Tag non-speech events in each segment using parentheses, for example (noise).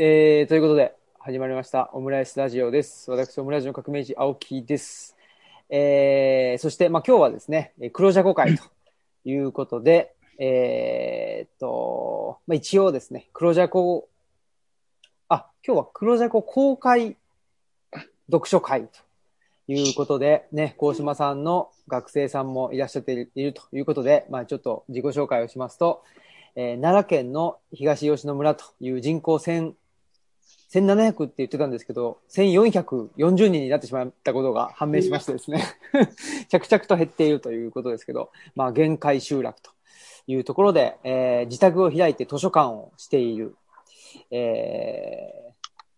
えー、ということで、始まりました、オムライスラジオです。私、オムライスの革命児、青木です。えー、そして、まあ、今日はですね、えー黒ジャコ会ということで、えーと、まあ、一応ですね、黒ジャコ、あ、今日は黒ジャコ公開読書会ということで、ね、高島さんの学生さんもいらっしゃっているということで、まあ、ちょっと自己紹介をしますと、えー奈良県の東吉野村という人口1000 1700って言ってたんですけど、1440人になってしまったことが判明しましてですね、着々と減っているということですけど、まあ、限界集落というところで、えー自宅を開いて図書館をしている、えー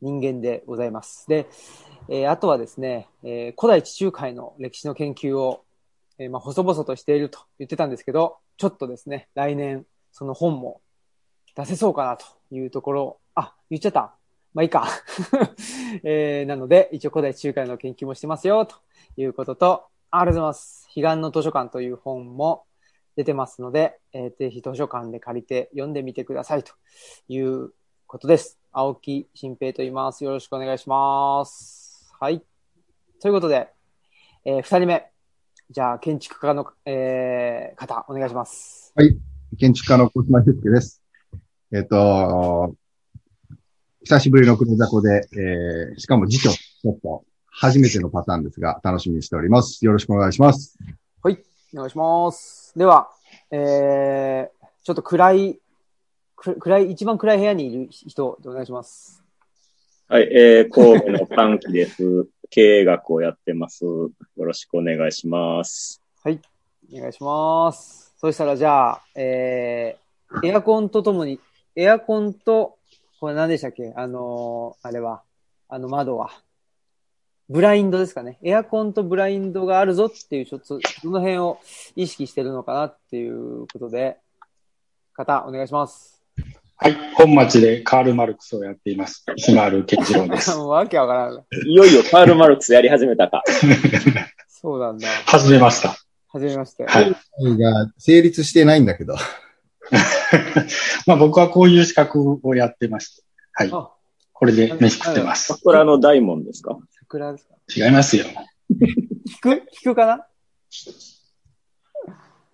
人間でございます。で、えーあとはですね、えー古代地中海の歴史の研究を、えーまあ、細々としていると言ってたんですけど、ちょっとですね、来年、その本も出せそうかなというところ、あ、言っちゃった。まあいいか。(laughs) えーなので、一応古代中海の研究もしてますよ、ということと、ありがとうございます。彼岸の図書館という本も出てますので、えーぜひ図書館で借りて読んでみてくださいということです。青木新平と言います。よろしくお願いします。はい。ということで、えー二人目。じゃあ、建築家の、えー方、お願いします。はい建築家の小島修介です。えっ、と、久しぶりの黒雑魚で、えー、しかも次長、ちょっと初めてのパターンですが、楽しみにしております。よろしくお願いします。お願いします。では、えー、ちょっと暗い、く暗い、一番暗い部屋にいる人、お願いします。はい、えー、神戸の短期です。(laughs) 経営学をやってます。よろしくお願いします。はい。お願いします。そしたら、じゃあ、えー、エアコンとともに、エアコンと、これ何でしたっけ？あのーあれは、あの窓は。ブラインドですかね。エアコンとブラインドがあるぞっていう、ちょっと、どの辺を意識してるのかなっていうことで、方、お願いします。はい。本町でカール・マルクスをやっています。ひまわる健次郎です。(laughs) もうわけわからん。いよいよカール・マルクスやり始めたか。(laughs) そうなんだ。始めました。はじめまして。はい。が成立してないんだけど。(laughs) まあ僕はこういう資格をやってまして。はい。あ、これで飯食ってます。桜の大門ですか？桜ですか？違いますよ。聞く？聞くかな？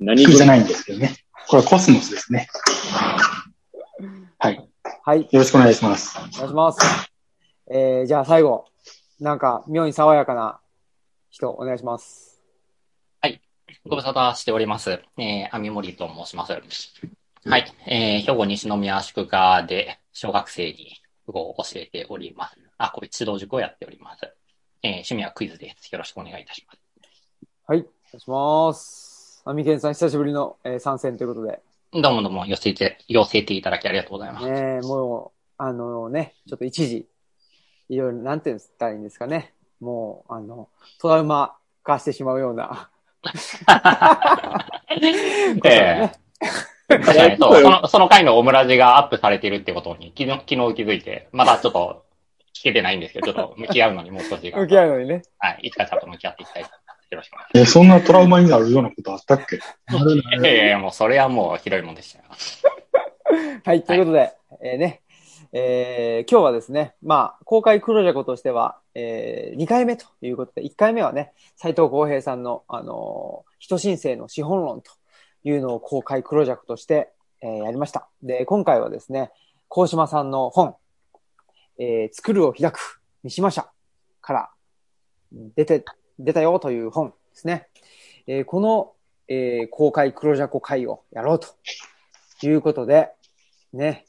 何聞くじゃないんですけどね。これはコスモスですね。はい。はい。よろしくお願いします。お願いします。えー、じゃあ最後。なんか、妙に爽やかな人、お願いします。ご無沙汰しております。えー、網森と申します。はい。えー、兵庫西宮宿科で小学生に語を教えております。あ、これ指導塾をやっております。えー、趣味はクイズです。よろしくお願いいたします。はい。お願いします。アミケンさん、久しぶりの、えー参戦ということで。どうもどうも寄せて、寄せていただきありがとうございます。ねえもう、あのね、ちょっと一時、いろいろ、なんて言ったらいいんですかね。もう、あの、トラウマ化してしまうような。(laughs) (laughs) えー、確かにそう、その、その回のオムラジがアップされているってことに、昨日、昨日気づいて、まだちょっと聞けてないんですけど、ちょっと向き合うのにもう少し時間が向き合うのにね。はい。いつかちゃんと向き合っていきたいと思います。よろしくお願いしえ、そんなトラウマになるようなことあったっけ？あるます。ええもうそれはもうひどいもんでしたよ。(laughs) はい、ということで、えーね、えー今日はですね、まあ、公開黒ジャコとしては、え2回目ということで、1回目はね、斉藤浩平さんの、あのー人申請の資本論というのを公開黒ジャコとして、えーやりました。で、今回はですね、高島さんの本、えー作るを開く、三島社から出て、出たよという本ですね。えーこの、えー公開黒ジャコ会をやろうということで、ね、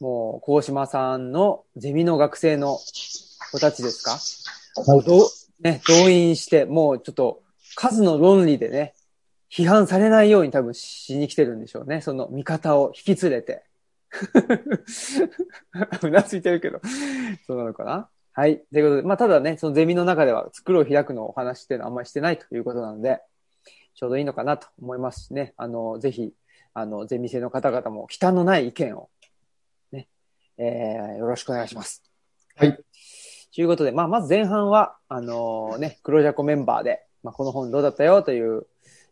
もう、高島さんのゼミの学生の子たちですか、もうどうね、動員して、もうちょっと数の論理でね、批判されないように多分しに来てるんでしょうね。その見方を引き連れて。(laughs) うなずいてるけど、そうなのかな？はい。ということで、まあ、ただね、そのゼミの中では作るを開くのお話っていうのはあんまりしてないということなので、ちょうどいいのかなと思いますしね。あの、ぜひ、あの、ゼミ生の方々も忌憚のない意見を、ね、えー、よろしくお願いします。はい。ということで、まあ、まず前半は、あのね、黒ジャコメンバーで、まあ、この本どうだったよという、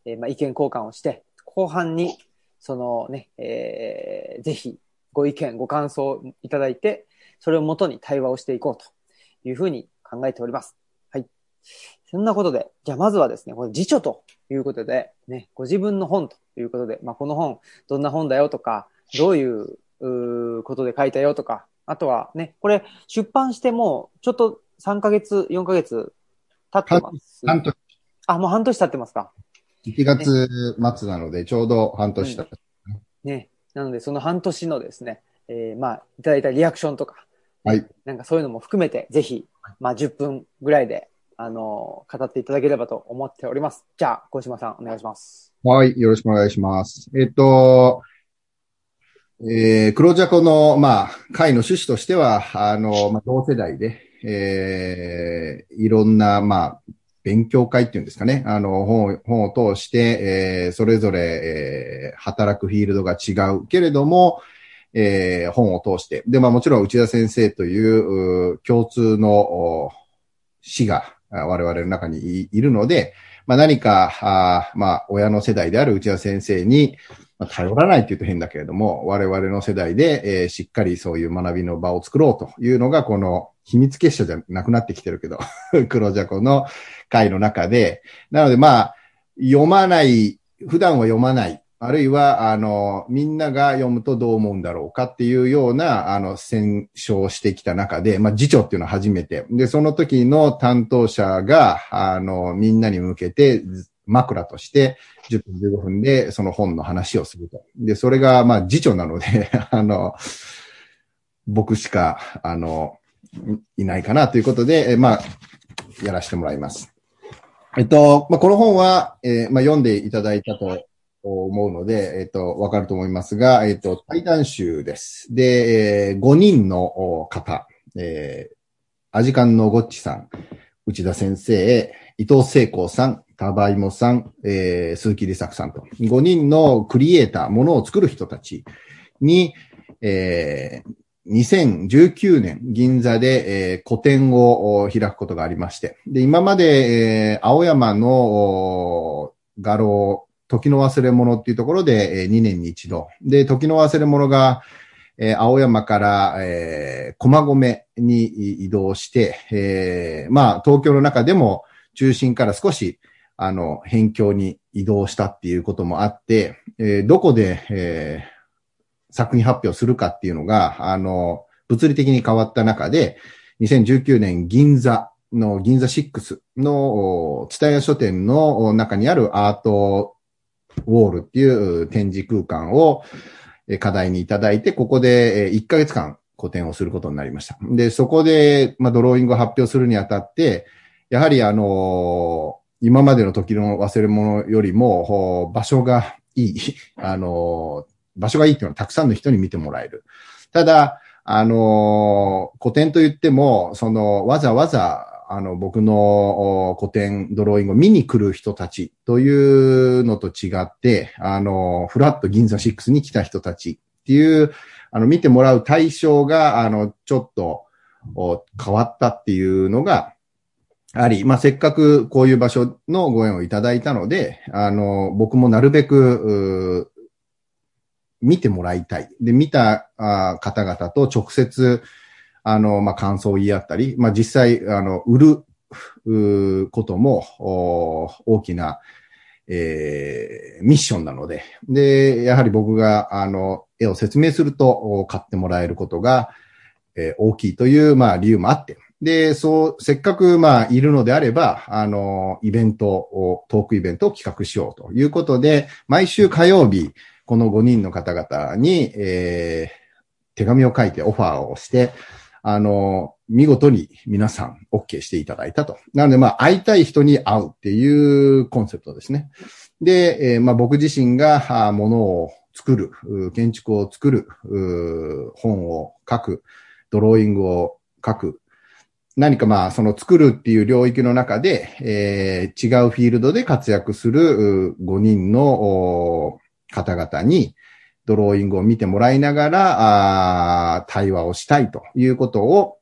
えーまあ、意見交換をして、後半に、そのね、えーぜひ、ご意見、ご感想いただいて、それをもとに対話をしていこうというふうに考えております。はい。そんなことで、じゃあまずはですね、これ辞書ということで、ね、ご自分の本ということで、まあ、この本、どんな本だよとか、どういうことで書いたよとか、あとはね、これ出版してもうちょっと3ヶ月、4ヶ月経ってます？半年、あ、もう半年経ってますか。1月末なので、ちょうど半年経った。ね。なので、その半年のですね、えーまあ、いただいたリアクションとか、はい。なんかそういうのも含めて、ぜひ、まあ、10分ぐらいで、あのー語っていただければと思っております。じゃあ、小島さん、お願いします。はい、よろしくお願いします。えっと、えー、黒ジャコの、まあ、会の趣旨としては、あの、まあ、同世代で、えー、いろんな、まあ、勉強会っていうんですかね。あの、本を、本を通して、えー、それぞれ、えー、働くフィールドが違うけれども、えー、本を通して。で、まあもちろん内田先生という、共通の死が我々の中にいるので、まあ何か、あまあ親の世代である内田先生に、まあ、頼らないって言うと変だけれども、我々の世代で、えーしっかりそういう学びの場を作ろうというのが、この秘密結社じゃなくなってきてるけど、(laughs) 黒ジャコの会の中で、なのでまあ、読まない、普段は読まない、あるいは、あの、みんなが読むとどう思うんだろうかっていうような、あの、選書をしてきた中で、まあ、次長っていうのは初めて。で、その時の担当者が、あの、みんなに向けて、枕として、10分15分でその本の話をすると。で、それが、まあ、次長なので、(laughs) あの、僕しか、あの、いないかなということで、まあ、やらせてもらいます。えっと、まあ、この本は、えーまあ、読んでいただいたと思うので、えっと、わかると思いますが、えっと、対談集です。で、えー5人の方、えー、アジカンのゴッチさん、内田先生、伊藤聖光さん、タバイモさん、えー、鈴木利作さんと、5人のクリエイター、ものを作る人たちに、えー2019年銀座で、えー個展を開くことがありまして、で、今まで、えー青山の画廊、時の忘れ物っていうところで、えー2年に一度。で、時の忘れ物が、えー青山から、えー駒込に移動して、えーまあ、東京の中でも中心から少し、あの、辺境に移動したっていうこともあって、えーどこで、えー作品発表するかっていうのが、あの、物理的に変わった中で、2019年銀座の銀座6の、お蔦屋書店の中にあるアートウォールっていう展示空間を課題にいただいて、ここで1ヶ月間個展をすることになりました。で、そこで、まあ、ドローイングを発表するにあたって、やはりあの今までの時の忘れ物よりも、場所がいい、(laughs) あの場所がいいっていうのはたくさんの人に見てもらえる。ただ、あの古典と言っても、その、わざわざ、あの、僕の古典ドローイングを見に来る人たちというのと違って、あの、フラット銀座6に来た人たちっていう、あの、見てもらう対象が、あの、ちょっと変わったっていうのがあり、まあ、せっかくこういう場所のご縁をいただいたので、あの、僕もなるべく、見てもらいたい。で、見たあ方々と直接、あの、まあ、感想を言い合ったり、まあ、実際、あの、売る、うことも、お大きな、えーミッションなので、で、やはり僕が、あの、絵を説明すると、買ってもらえることが、えー大きいという、まあ、理由もあって、で、そう、せっかく、まあ、いるのであれば、あの、イベントを、トークイベントを企画しようということで、毎週火曜日、この5人の方々に、えー手紙を書いてオファーをして、あの、見事に皆さん OK していただいたと。なので、まあ、会いたい人に会うっていうコンセプトですね。で、えーまあ、僕自身が、ものを作る、建築を作る、本を書く、ドローイングを書く、何かまあ、その作るっていう領域の中で、えー違うフィールドで活躍する5人の方々に、ドローイングを見てもらいながら、あ対話をしたいということを、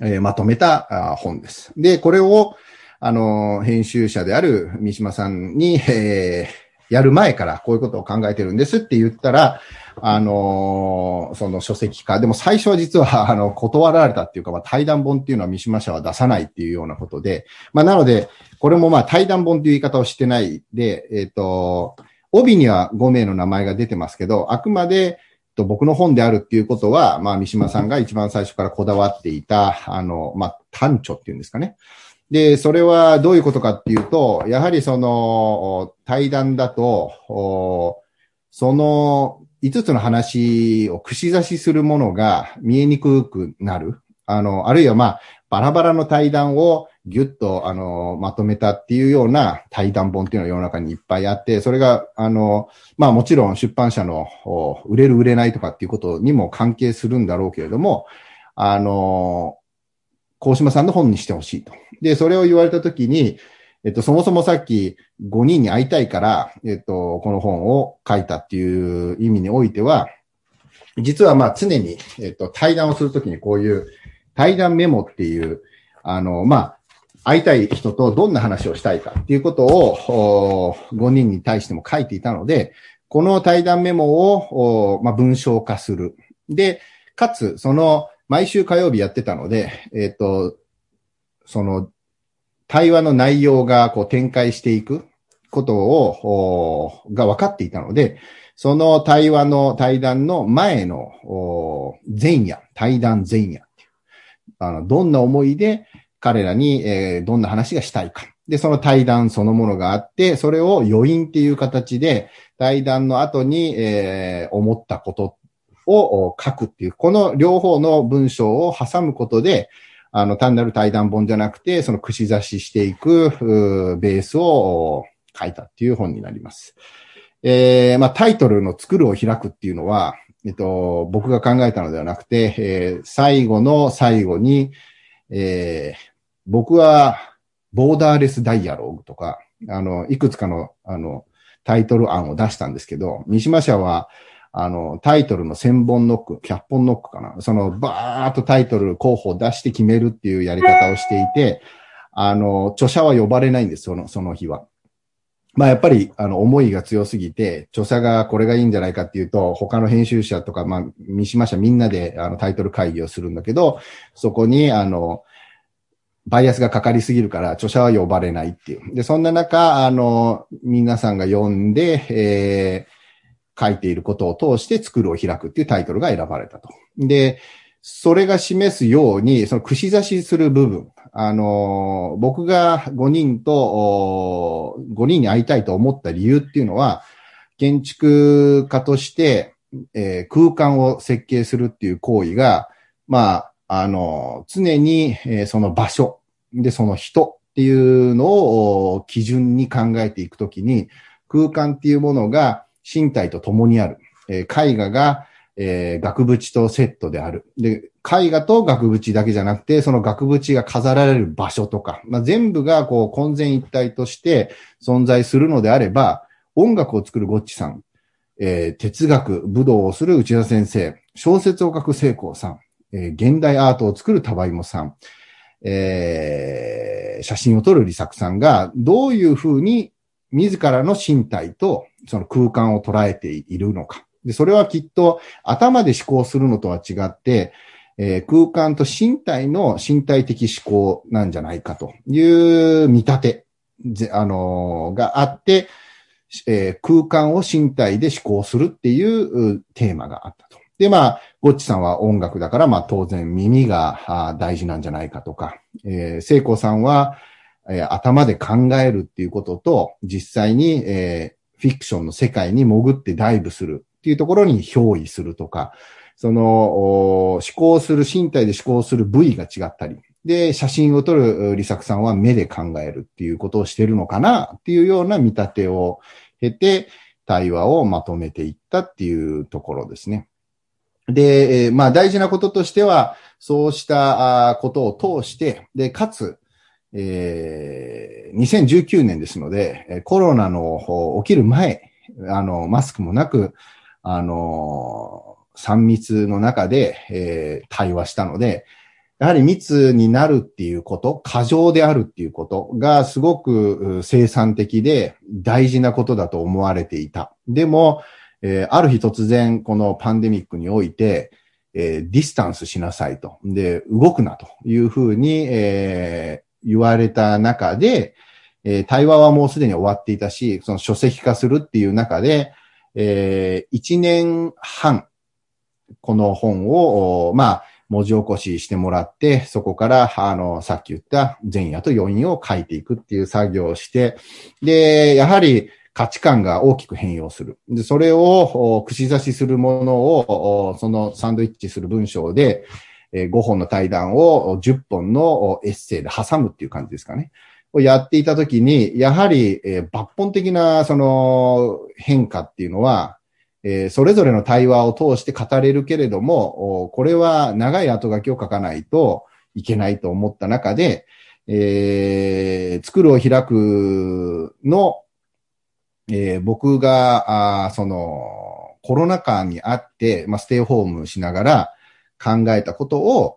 えーまとめた本です。で、これを、あの、編集者である三島さんに、えーやる前からこういうことを考えてるんですって言ったら、あのその書籍化。でも最初は実は、(laughs) あの、断られたっていうか、まあ、対談本っていうのは三島社は出さないっていうようなことで、まあ、なので、これもまあ、対談本っていう言い方をしてないで、えっ、と、帯には5名の名前が出てますけど、あくまで、と僕の本であるっていうことは、まあ、三島さんが一番最初からこだわっていた、あの、まあ、単著っていうんですかね。で、それはどういうことかっていうと、やはりその、対談だと、その5つの話を串刺しするものが見えにくくなる。あの、あるいはまあ、バラバラの対談をギュッと、あの、まとめたっていうような対談本っていうのが世の中にいっぱいあって、それが、あの、まあもちろん出版社の売れる売れないとかっていうことにも関係するんだろうけれども、あの、高島さんの本にしてほしいと。で、それを言われたときに、えっと、そもそもさっき5人に会いたいから、えっと、この本を書いたっていう意味においては、実はまあ常に、えっと、対談をするときにこういう対談メモっていう、あの、まあ、会いたい人とどんな話をしたいかっていうことを、5人に対しても書いていたので、この対談メモを、まあ、文章化する。で、かつ、その、毎週火曜日やってたので、えっ、と、その、対話の内容がこう展開していくことを、が分かっていたので、その対話の対談の前の前夜、対談前夜っていう、あの、どんな思いで彼らに、えーどんな話がしたいか。で、その対談そのものがあって、それを余韻っていう形で、対談の後に、えー思ったことを書くっていう、この両方の文章を挟むことで、あの、単なる対談本じゃなくて、その串刺ししていく、ベースを書いたっていう本になります。えーまあ、タイトルの作るを開くっていうのは、えっと、僕が考えたのではなくて、えー最後の最後に、えー僕は、ボーダーレスダイアログとか、あの、いくつかの、あの、タイトル案を出したんですけど、三島社は、あの、タイトルの1000本ノック、100本ノックかな。その、バーっとタイトル候補を出して決めるっていうやり方をしていて、あの、著者は呼ばれないんです、その、その日は。まあやっぱり、あの、思いが強すぎて、著者がこれがいいんじゃないかっていうと、他の編集者とか、まあ、三島社みんなで、あの、タイトル会議をするんだけど、そこに、あの、バイアスがかかりすぎるから、著者は呼ばれないっていう。で、そんな中、あの、皆さんが読んで、えー書いていることを通して作るを開くっていうタイトルが選ばれたと。で、それが示すように、その串刺しする部分、あの、僕が5人と、5人に会いたいと思った理由っていうのは、建築家として、えー空間を設計するっていう行為が、まあ、あの、常に、えーその場所、で、その人っていうのを基準に考えていくときに、空間っていうものが身体と共にある。えー絵画が、えー額縁とセットである。で、絵画と額縁だけじゃなくて、その額縁が飾られる場所とか、まあ、全部がこう混然一体として存在するのであれば、音楽を作るゴッチさん、えー哲学、武道をする内田先生、小説を書く聖光さん、えー現代アートを作るタバイモさん、えー写真を撮るリサクさんが、どういうふうに自らの身体とその空間を捉えているのか。で、それはきっと頭で思考するのとは違って、えー空間と身体の身体的思考なんじゃないかという見立て、あのーがあって、えー空間を身体で思考するっていうテーマがあったと。で、まあ、ゴッチさんは音楽だから、まあ当然耳が大事なんじゃないかとか、えー、聖光さんは、えー頭で考えるっていうことと、実際に、えフィクションの世界に潜ってダイブするっていうところに憑依するとか、その、思考する、身体で思考する部位が違ったり、で、写真を撮るリサクさんは目で考えるっていうことをしてるのかなっていうような見立てを経て、対話をまとめていったっていうところですね。で、まあ大事なこととしては、そうしたことを通して、で、かつ、えー2019年ですので、コロナの起きる前、あの、マスクもなく、あの、3密の中で、えー対話したので、やはり密になるっていうこと、過剰であるっていうことがすごく生産的で大事なことだと思われていた。でも、えーある日突然このパンデミックにおいて、えーディスタンスしなさいと。で、動くなというふうに、えー言われた中で、えー対話はもうすでに終わっていたし、その書籍化するっていう中で、えー、1年半、この本を、まあ、文字起こししてもらって、そこから、あの、さっき言った前夜と余韻を書いていくっていう作業をして、で、やはり価値観が大きく変容する。で、それを、串刺しするものを、そのサンドイッチする文章で、えー5本の対談を10本のエッセイで挟むっていう感じですかね。をやっていたときに、やはり、え抜本的な、その、変化っていうのは、えそれぞれの対話を通して語れるけれども、これは長い後書きを書かないといけないと思った中で、えー作るを開くの、え僕が、あその、コロナ禍にあって、まあ、ステイホームしながら考えたことを、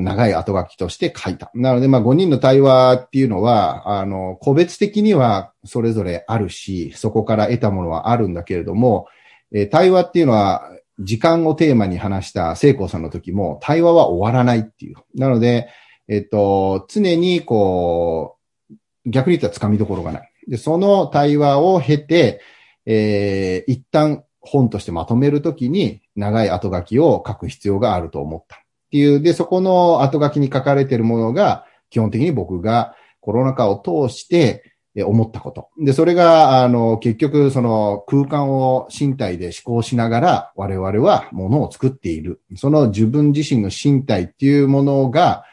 長い後書きとして書いた。なので、まあ、5人の対話っていうのは、あの、個別的にはそれぞれあるし、そこから得たものはあるんだけれども、え対話っていうのは、時間をテーマに話した聖光さんの時も、対話は終わらないっていう。なので、えっと、常にこう、逆に言ったら掴みどころがない。で、その対話を経て、えー一旦本としてまとめるときに、長い後書きを書く必要があると思った。っていう、で、そこの後書きに書かれているものが、基本的に僕がコロナ禍を通して、思ったこと。で、それが、あの、結局、その空間を身体で思考しながら、我々はものを作っている。その自分自身の身体っていうものが、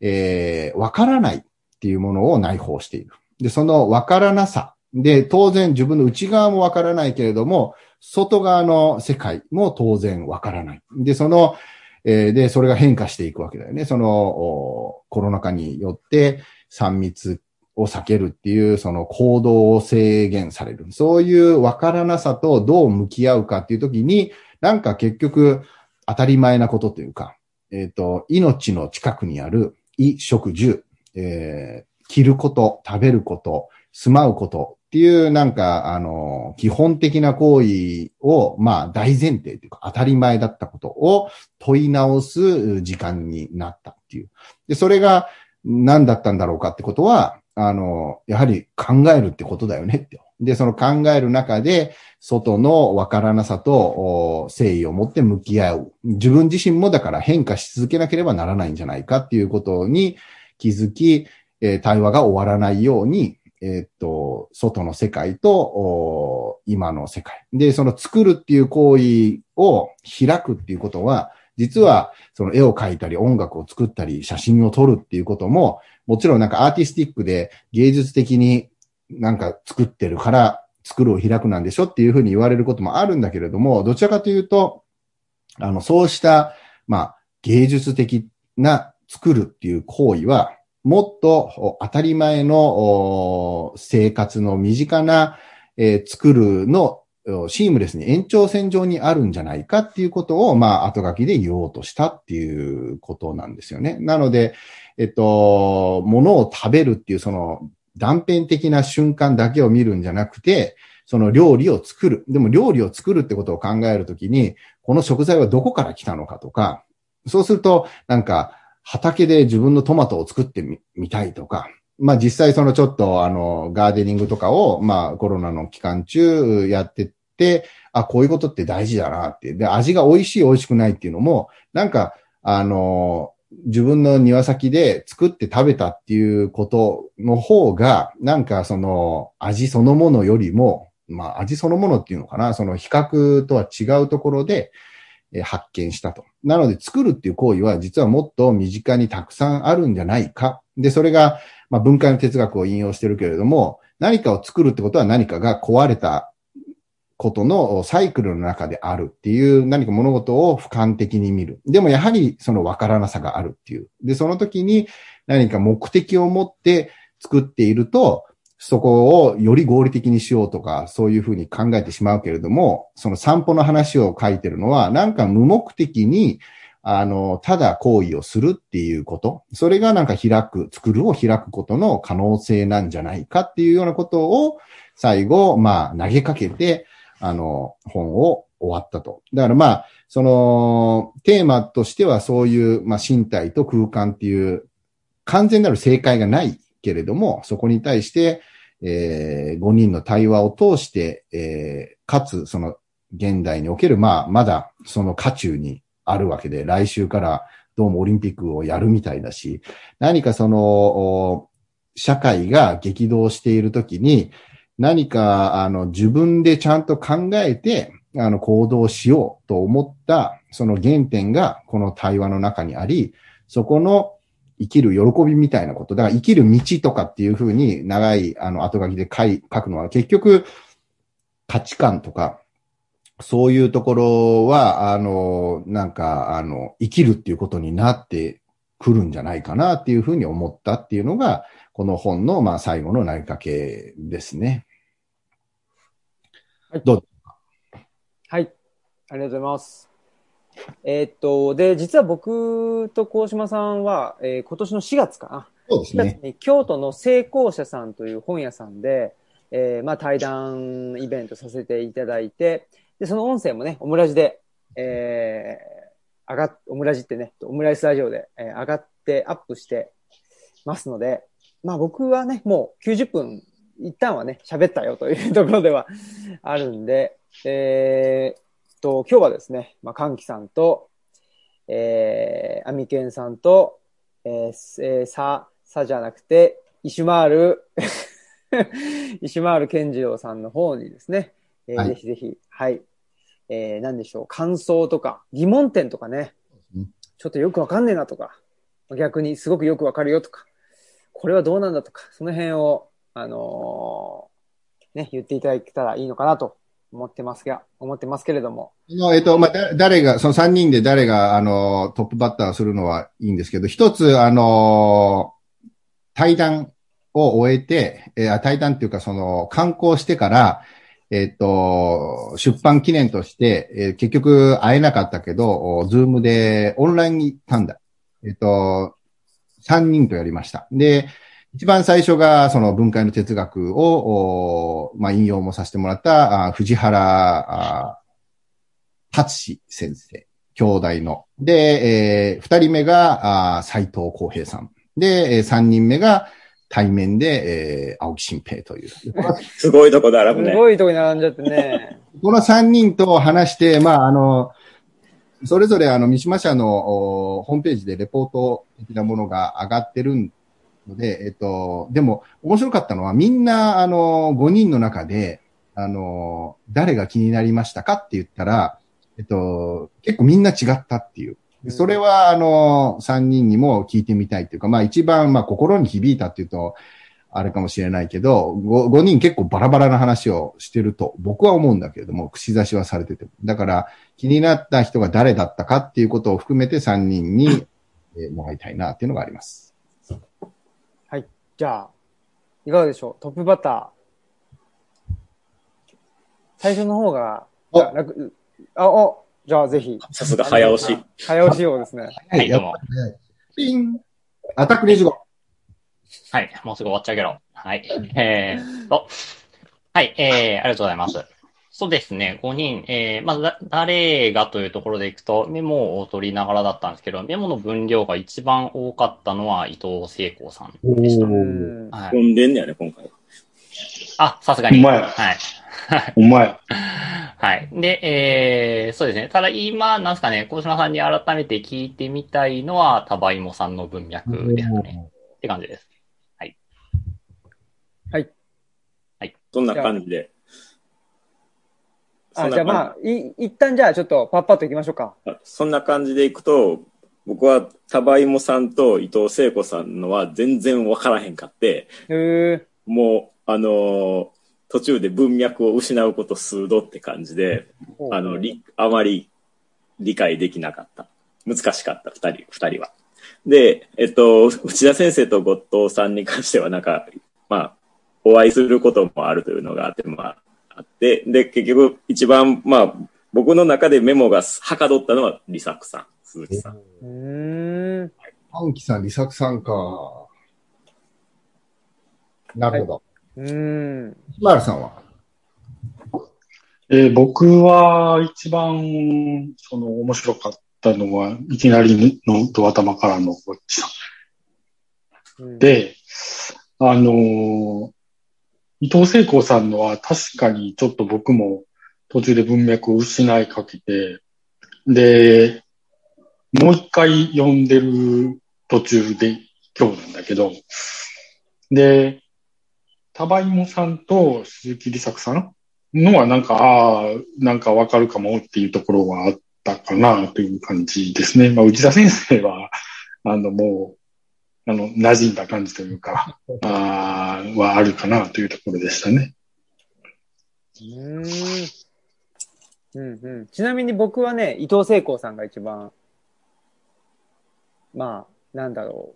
えーわからないっていうものを内包している。で、そのわからなさ。で、当然自分の内側もわからないけれども、外側の世界も当然わからない。で、その、えーで、それが変化していくわけだよね。その、コロナ禍によって3密を避けるっていう、その行動を制限される。そういうわからなさとどう向き合うかっていうときに、なんか結局当たり前なことというか、えっ、と、命の近くにある衣食住、えー着ること、食べること、住まうことっていうなんか、あの、基本的な行為を、まあ大前提というか当たり前だったことを問い直す時間になったっていう。で、それが何だったんだろうかってことは、あの、やはり考えるってことだよねって。で、その考える中で、外のわからなさと誠意を持って向き合う。自分自身もだから変化し続けなければならないんじゃないかっていうことに気づき、えー対話が終わらないように、えーっと、外の世界と今の世界。で、その作るっていう行為を開くっていうことは、実はその絵を描いたり音楽を作ったり写真を撮るっていうことも、もちろんなんかアーティスティックで芸術的になんか作ってるから作るを開くなんでしょっていうふうに言われることもあるんだけれども、どちらかというと、あの、そうした、まあ、芸術的な作るっていう行為は、もっと当たり前の生活の身近な、え作るのシームレスに延長線上にあるんじゃないかっていうことを、まあ、後書きで言おうとしたっていうことなんですよね。なので、えっと、物を食べるっていうその断片的な瞬間だけを見るんじゃなくて、その料理を作る。でも料理を作るってことを考えるときに、この食材はどこから来たのかとか、そうすると、なんか、畑で自分のトマトを作ってみみたいとか、まあ実際そのちょっとあの、ガーデニングとかを、まあコロナの期間中やってて、あ、こういうことって大事だなって。で、味が美味しい美味しくないっていうのも、なんか、あの、自分の庭先で作って食べたっていうことの方が、なんかその味そのものよりも、まあ味そのものっていうのかな、その比較とは違うところで、発見したと。なので作るっていう行為は実はもっと身近にたくさんあるんじゃないか。で、それが、まあ文化の哲学を引用してるけれども、何かを作るってことは何かが壊れたことのサイクルの中であるっていう何か物事を俯瞰的に見る。でもやはりその分からなさがあるっていう。で、その時に何か目的を持って作っていると、そこをより合理的にしようとか、そういうふうに考えてしまうけれども、その散歩の話を書いてるのは、なんか無目的に、あの、ただ行為をするっていうこと。それがなんか開く、作るを開くことの可能性なんじゃないかっていうようなことを、最後、まあ、投げかけて、あの、本を終わったと。だからまあ、その、テーマとしてはそういう、まあ、身体と空間っていう、完全なる正解がないけれども、そこに対して、えー、5人の対話を通して、えー、かつ、その、現代における、まあ、まだ、その渦中にあるわけで、来週からどうもオリンピックをやるみたいだし、何かその、社会が激動しているときに、何か、あの、自分でちゃんと考えて、あの、行動しようと思った、その原点がこの対話の中にあり、そこの生きる喜びみたいなこと。だから生きる道とかっていうふうに長い、あの、後書きで書い、書くのは結局、価値観とか、そういうところは、あの、なんか、あの、生きるっていうことになってくるんじゃないかなっていうふうに思ったっていうのが、この本の、まあ、最後の投げかけですね。はいどうはい。ありがとうございます。えーっと、で、実は僕と高島さんは、えー今年の4月かな。4そうですね月。に京都の成功者さんという本屋さんで、えーまあ対談イベントさせていただいて、で、その音声もね、オムラジで、えー、上がっ、オムラジってね、オムライスラジオで、えー上がってアップしてますので、まあ僕はね、もう90分、一旦はね、喋ったよというところではあるんで、えーっと、今日はですね、まあ、かんきさんと、えー、アミケンさんと、えーすえーさ、さじゃなくて、石回る、石回る健次郎さんの方にですね、えーはい。ぜひぜひ、はい、えー、なんでしょう、感想とか、疑問点とかねうん、ちょっとよくわかんねえなとか、逆にすごくよくわかるよとか、これはどうなんだとか、その辺を、あのーね、言っていただけたらいいのかなと思ってますが、思ってますけれども。えっと、まあ、誰が、その3人で誰が、あの、トップバッターするのはいいんですけど、一つ、あの、対談を終えて、えー対談っていうか、その、観光してから、えっと、出版記念として、えー結局会えなかったけど、ズームでオンラインに行ったんだ。えっと、3人とやりました。で、一番最初が、その文化の哲学を、おまあ、引用もさせてもらった、あ藤原、あ達志先生、兄弟の。で、えー二人目が、あ斎藤浩平さん。で、えー三人目が対面で、えー青木新平という。すごいとこ並ぶね。すごいとこに並んじゃってね。この三人と話して、まあ、あの、それぞれあの、三島社のおホームページでレポート的なものが上がってるので、えっと、でも面白かったのはみんなあの、5人の中で、あの、誰が気になりましたかって言ったら、えっと、結構みんな違ったっていう。でそれは、あの、3人にも聞いてみたいっていうか、まあ一番、まあ心に響いたっていうと、あれかもしれないけど、5, 5人結構バラバラな話をしてると僕は思うんだけれども、口差しはされてて。だから気になった人が誰だったかっていうことを含めて3人にえーもらいたいなっていうのがあります。はい。じゃあ、いかがでしょう？トップバッター。最初の方が、お楽、あ、お、じゃあぜひ。さすが早押し。早押しようですね。はい、どうも。ピンアタック25。はい、もうすぐ終わっちゃうけど。はい。えーっと、はい、えー、ありがとうございます。そうですね、5人、えー、まずだ、誰がというところでいくと、メモを取りながらだったんですけど、メモの分量が一番多かったのは伊藤聖子さんでした。うんはい。飛んでんねやね、今回は。あ、さすがに。うまいはい。お前。(laughs) はい。で、えー、そうですね。ただ今、なんですかね、小島さんに改めて聞いてみたいのは、タバイモさんの文脈ですかね。って感じです。そんな感じで？そあ、じゃあまあ、い、一旦じゃあちょっとパッパッと行きましょうか。あそんな感じでいくと、僕はタバイモさんと伊藤聖子さんのは全然わからへんかって、もう、あのー途中で文脈を失うこと数度って感じで、あの、り、あまり理解できなかった。難しかった、二人、二人は。で、えっと、内田先生と後藤さんに関してはなんか、まあ、お会いすることもあるというのがあって、まあ、あって、で、結局一番、まあ、僕の中でメモがはかどったのは、李作さん、鈴木さん。うーん。パンキさん、リサクさんか。なるほど。うーん。ひまるさんは？えー僕は一番、その、面白かったのは、いきなりのドア玉からのゴッチさん。うん、で、あのー伊藤聖子さんのは確かにちょっと僕も途中で文脈を失いかけて、で、もう一回読んでる途中で今日なんだけど、で、タバイモさんと鈴木梨作さんのはなんか、ああ、なんかわかるかもっていうところはあったかなという感じですね。まあ、内田先生は、あの、もう、あの、馴染んだ感じというか、(laughs) あーはあるかなというところでしたね。うーん。うんうん。ちなみに僕はね、伊藤聖光さんが一番、まあ、なんだろ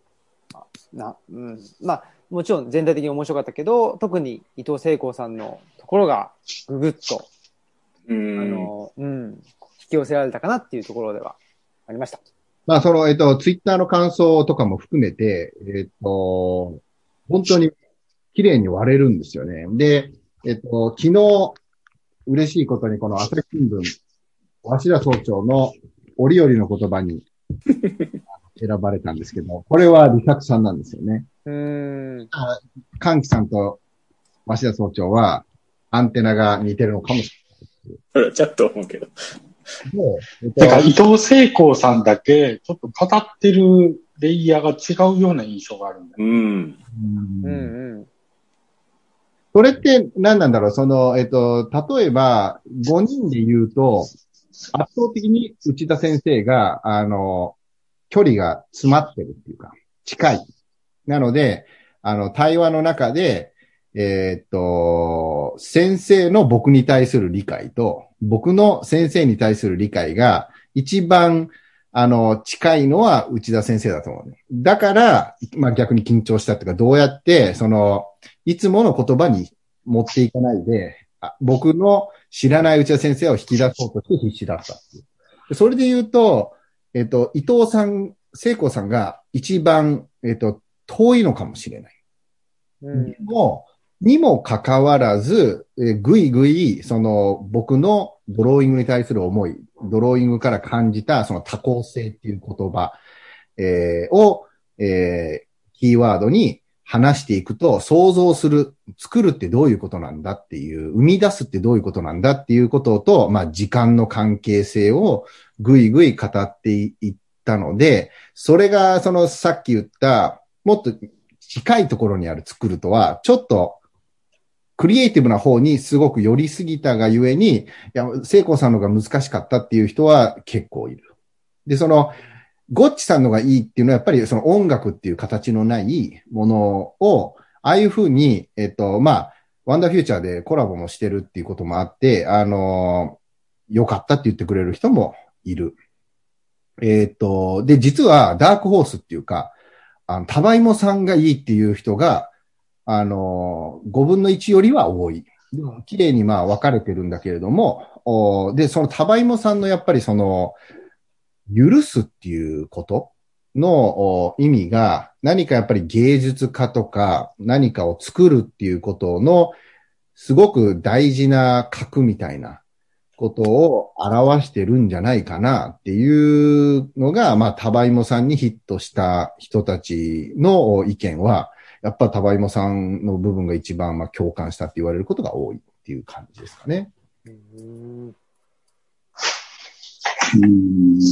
う。あな、うん。まあ、もちろん全体的に面白かったけど、特に伊藤聖光さんのところが、ぐぐっと、あうん。の、うん、引き寄せられたかなっていうところではありました。まあ、その、えっと、ツイッターの感想とかも含めて、えっと、本当に綺麗に割れるんですよね。で、えっと、昨日、嬉しいことにこの朝日新聞、鷲田総長の折々の言葉に (laughs) 選ばれたんですけど、これは李作さんなんですよね。うーん。歓喜さんと鷲田総長はアンテナが似てるのかもし (laughs) ちょっと思うけど。れない。えっとてか、伊藤聖光さんだけ、ちょっと語ってるレイヤーが違うような印象があるんだよ。うん。うんうんうん。それって何なんだろう？その、えっと、例えば、5人で言うと、圧倒的に内田先生が、あの、距離が詰まってるっていうか、近い。なので、あの、対話の中で、えーっと、先生の僕に対する理解と、僕の先生に対する理解が、一番、あの、近いのは内田先生だと思うね。だから、まあ逆に緊張したっていうか、どうやって、その、いつもの言葉に持っていかないで、あ僕の知らない内田先生を引き出そうとして必死だったっていうでそれで言うと、えっと、伊藤さん、聖子さんが一番、えっと、遠いのかもしれない。うんでも、にもかかわらず、えーぐいぐい、その、僕のドローイングに対する思い、ドローイングから感じた、その多項性っていう言葉、えーを、えーキーワードに話していくと、想像する、作るってどういうことなんだっていう、生み出すってどういうことなんだっていうことと、まあ、時間の関係性をぐいぐい語っていったので、それが、その、さっき言った、もっと近いところにある作るとは、ちょっと、クリエイティブな方にすごく寄りすぎたがゆえに、いや、聖子さんのが難しかったっていう人は結構いる。で、その、ゴッチさんのがいいっていうのはやっぱりその音楽っていう形のないものを、ああいうふうに、えっと、まあ、ワンダーフューチャーでコラボもしてるっていうこともあって、あの、良かったって言ってくれる人もいる。えっと、で、実はダークホースっていうか、あの、タバイモさんがいいっていう人が、あの、5分の1よりは多い。でも綺麗にまあ分かれてるんだけれども、おで、そのタバイモさんのやっぱりその、許すっていうことのお意味が、何かやっぱり芸術家とか何かを作るっていうことの、すごく大事な核みたいなことを表してるんじゃないかなっていうのが、まあ、タバイモさんにヒットした人たちの意見は、やっぱタバイモさんの部分が一番まあ共感したって言われることが多いっていう感じですかね。うんうん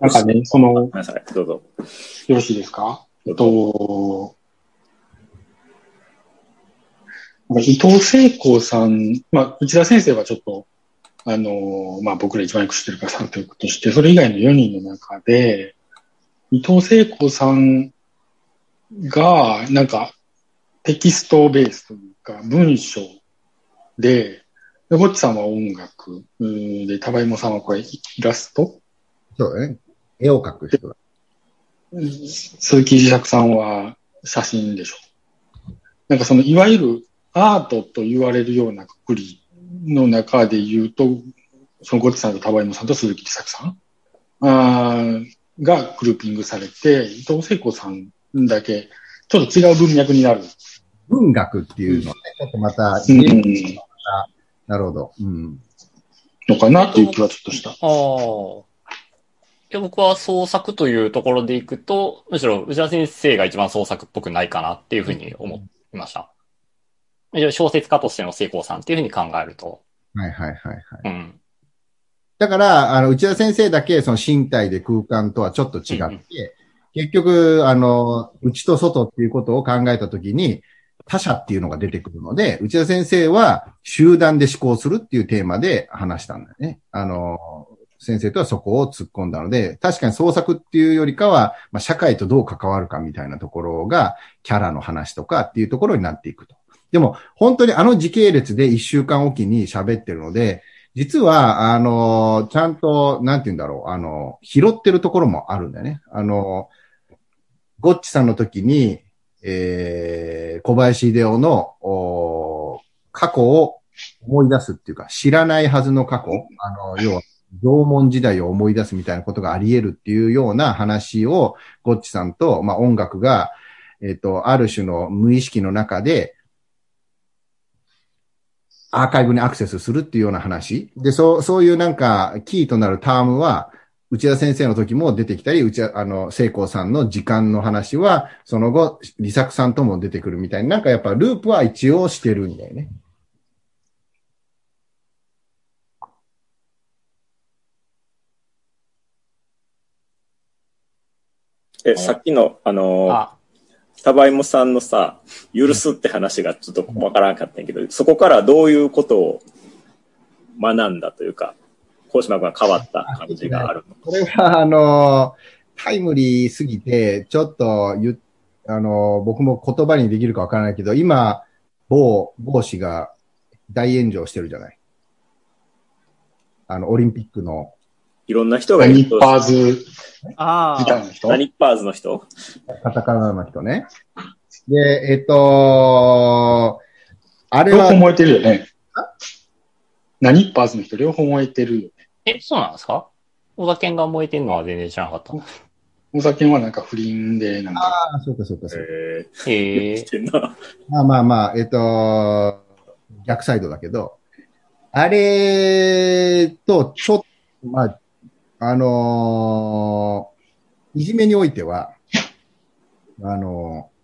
なんかね、その、ごめんなさい、どうぞ。よろしいですか？えっと、伊藤聖光さん、まあ、内田先生はちょっと、あの、まあ、僕ら一番よく知ってるからさんということとして、それ以外の4人の中で、伊藤聖光さんが、なんか、テキストベースというか、文章で、で、ゴッチさんは音楽、うんで、タバイモさんはこれ、イラスト？そうだね。絵を描く人だ。鈴木自作さんは写真でしょ。なんかその、いわゆるアートと言われるようなくくりの中で言うと、そのゴッチさんとタバイモさんと鈴木自作さん？あーがグルーピングされて、伊藤聖子さんだけちょっと違う文脈になる文学っていうのね、ちょっとまた、うん。なるほど。うん。のかなっていう気はちょっとした。ああ。僕は創作というところでいくと、むしろ内田先生が一番創作っぽくないかなっていうふうに思いました。むしろ小説家としての成功さんっていうふうに考えると。はいはいはいはい。うん。だから、あの、内田先生だけ、その身体で空間とはちょっと違って、うん結局、あの、内と外っていうことを考えたときに、他者っていうのが出てくるので、内田先生は集団で思考するっていうテーマで話したんだよね。あの、先生とはそこを突っ込んだので、確かに創作っていうよりかは、まあ、社会とどう関わるかみたいなところが、キャラの話とかっていうところになっていくと。でも、本当にあの時系列で一週間おきに喋ってるので、実は、あの、ちゃんと、なんて言うんだろう、あの、拾ってるところもあるんだよね。あの、ゴッチさんの時に、えー、小林秀夫の、お過去を思い出すっていうか、知らないはずの過去、あの、要は、縄文時代を思い出すみたいなことがあり得るっていうような話を、ゴッチさんと、まあ、音楽が、えっ、と、ある種の無意識の中で、アーカイブにアクセスするっていうような話。で、そう、そういうなんか、キーとなるタームは、内田先生の時も出てきたり、内田、あの、聖光さんの時間の話は、その後、利作さんとも出てくるみたいになんかやっぱループは一応してるんだよね。え、さっきの、あのー、あ、タバイモさんのさ、許すって話がちょっとわからなかったんやけど、そこからどういうことを学んだというか、高島君が変わった感じがあるの？これは、あの、タイムリーすぎて、ちょっと言、あの、僕も言葉にできるかわからないけど、今、某、某氏が大炎上してるじゃない。あの、オリンピックの、いろんな人がいるとニッパーズああ。みたいな人何ッパーズの人カタカナの人ね。で、えっと、あれは両方、燃えてるよね。何パーズの人両方燃えてるよね。え、そうなんですか？小田健が燃えてんのは全然知らなかった。お酒はなんか不倫で、なんか、ああ、そうかそうかそうか。えへえ。まあまあまあ、えっと、逆サイドだけど、あれと、ちょっと、まあ、あのーいじめにおいては、あのー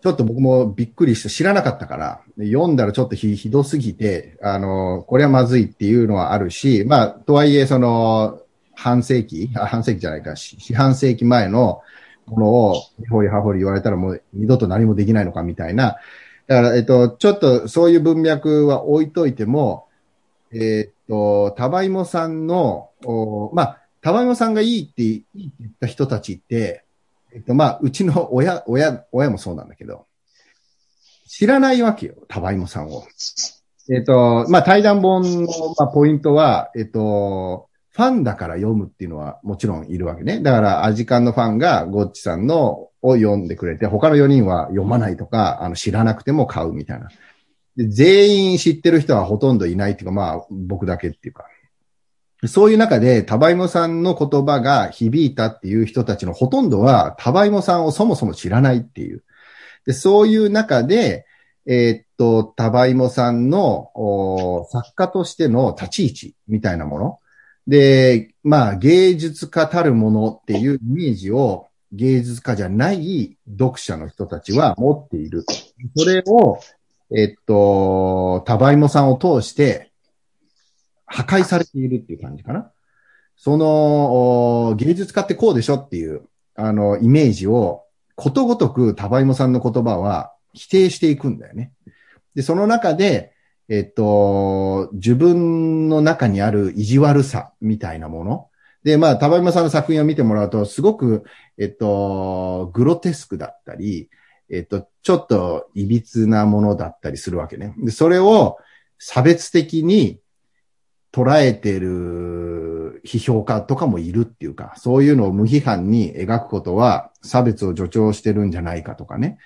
ちょっと僕もびっくりして知らなかったから、読んだらちょっとひひどすぎて、あのーこれはまずいっていうのはあるし、まあ、とはいえ、その、半世紀あ半世紀じゃないか、四半世紀前のものを、ほりはほり言われたらもう二度と何もできないのかみたいな、だから、えっと、ちょっとそういう文脈は置いといても、えっと、タバイモさんの、おまあ、タバイモさんがいいって、いいって言った人たちって、えっと、まあ、うちの親、親、親もそうなんだけど、知らないわけよ、タバイモさんを。えっと、まあ、対談本の、まあ、ポイントは、えっと、ファンだから読むっていうのはもちろんいるわけね。だから、アジカンのファンがゴッチさんのを読んでくれて、他の4人は読まないとか、あの、知らなくても買うみたいな。で全員知ってる人はほとんどいないっていうか、まあ、僕だけっていうか。そういう中で、タバイモさんの言葉が響いたっていう人たちのほとんどは、タバイモさんをそもそも知らないっていう。で、そういう中で、えーっと、タバイモさんの作家としての立ち位置みたいなもの。で、まあ、芸術家たるものっていうイメージを芸術家じゃない読者の人たちは持っている。それを、えっと、タバイモさんを通して破壊されているっていう感じかな。その、芸術家ってこうでしょっていう、あの、イメージをことごとくタバイモさんの言葉は否定していくんだよね。で、その中で、えっと、自分の中にある意地悪さみたいなもの。で、まあ、タバイモさんの作品を見てもらうと、すごく、えっと、グロテスクだったり、えっと、ちょっと歪なものだったりするわけね。で、それを差別的に捉えてる批評家とかもいるっていうか、そういうのを無批判に描くことは差別を助長してるんじゃないかとかね。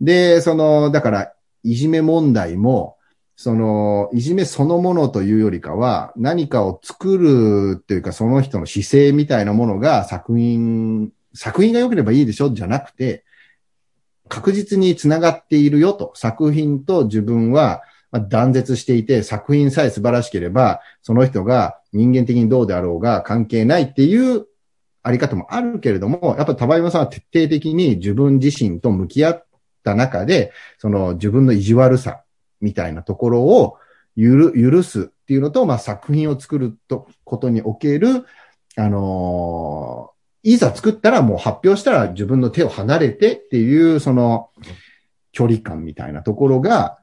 で、その、だから、いじめ問題も、その、いじめそのものというよりかは、何かを作るっていうか、その人の姿勢みたいなものが作品、作品が良ければいいでしょ？じゃなくて、確実につながっているよと、作品と自分はまあ断絶していて、作品さえ素晴らしければ、その人が人間的にどうであろうが関係ないっていうあり方もあるけれども、やっぱり田山さんは徹底的に自分自身と向き合った中で、その自分の意地悪さみたいなところを許許すっていうのと、まあ、作品を作るとことにおける、あのーいざ作ったらもう発表したら自分の手を離れてっていう、その距離感みたいなところが、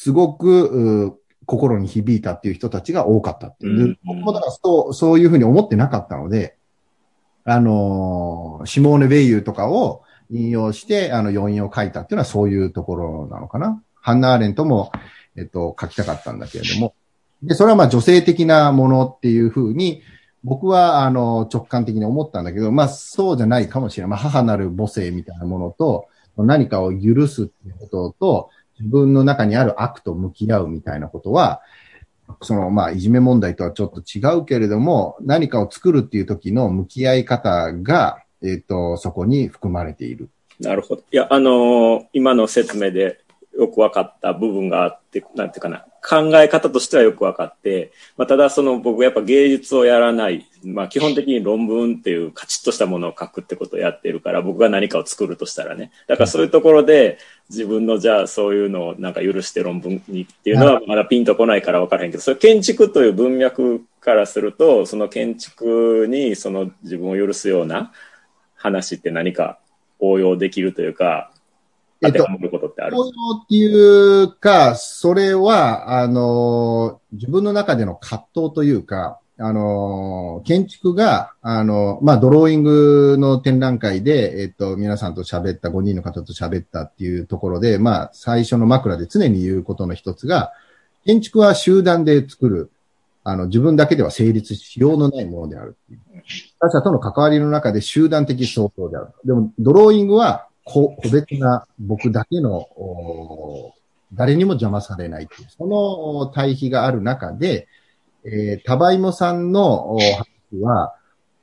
すごく、う心に響いたっていう人たちが多かったっていう。うん僕もだからそう、そういうふうに思ってなかったので、あのーシモーネ・ベイユーとかを引用して、あの、要因を書いたっていうのはそういうところなのかな。ハンナ・アーレントも、えっと、書きたかったんだけれども。で、それはまあ女性的なものっていうふうに、僕は、あの、直感的に思ったんだけど、まあ、そうじゃないかもしれない。まあ、母なる母性みたいなものと、何かを許すっていうことと、自分の中にある悪と向き合うみたいなことは、その、まあ、いじめ問題とはちょっと違うけれども、何かを作るっていう時の向き合い方が、えっ、と、そこに含まれている。なるほど。いや、あのー今の説明でよく分かった部分があって、なんていうかな、考え方としてはよく分かって、まあ、ただその僕やっぱ芸術をやらない、まあ基本的に論文っていうカチッとしたものを書くってことをやってるから、僕が何かを作るとしたらね。だからそういうところで自分のじゃあそういうのをなんか許して論文にっていうのはまだピンとこないから分からへんけど、それ建築という文脈からすると、その建築にその自分を許すような話って何か応用できるというか、当てはまることってある？応用っていうか、それは、あの、自分の中での葛藤というか、あの、建築が、あの、まあ、ドローイングの展覧会で、えっと、皆さんと喋った、5人の方と喋ったっていうところで、まあ、最初の枕で常に言うことの一つが、建築は集団で作る、あの、自分だけでは成立しようのないものである。他者との関わりの中で集団的相当である。でも、ドローイングは個個別な僕だけの、誰にも邪魔されないっていう、その対比がある中で、えー、タバイモさんの話は、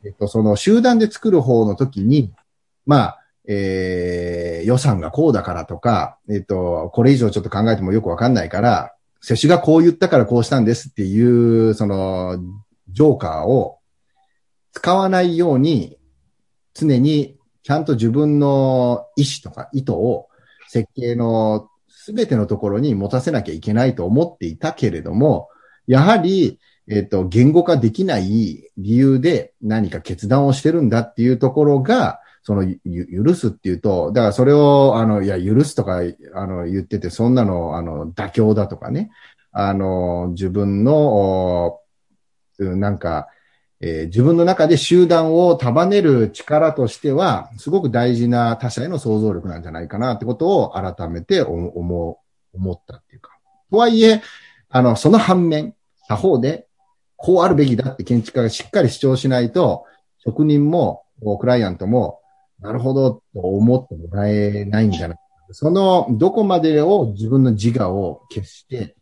えっと、その集団で作る方の時に、まあ、えー予算がこうだからとか、えっと、これ以上ちょっと考えてもよくわかんないから、接種がこう言ったからこうしたんですっていう、その、ジョーカーを使わないように、常にちゃんと自分の意思とか意図を設計のすべてのところに持たせなきゃいけないと思っていたけれども、やはり、えっ、と、言語化できない理由で何か決断をしてるんだっていうところが、その、ゆ許すっていうと、だからそれを、あの、いや、許すとか、あの、言ってて、そんなの、あの、妥協だとかね、あの、自分の、なんか、えー自分の中で集団を束ねる力としては、すごく大事な他者への想像力なんじゃないかなってことを改めて思思ったっていうか。とはいえ、あの、その反面、他方で、こうあるべきだって建築家がしっかり主張しないと、職人も、クライアントも、なるほど、と思ってもらえないんじゃないか。その、どこまでを自分の自我を消して、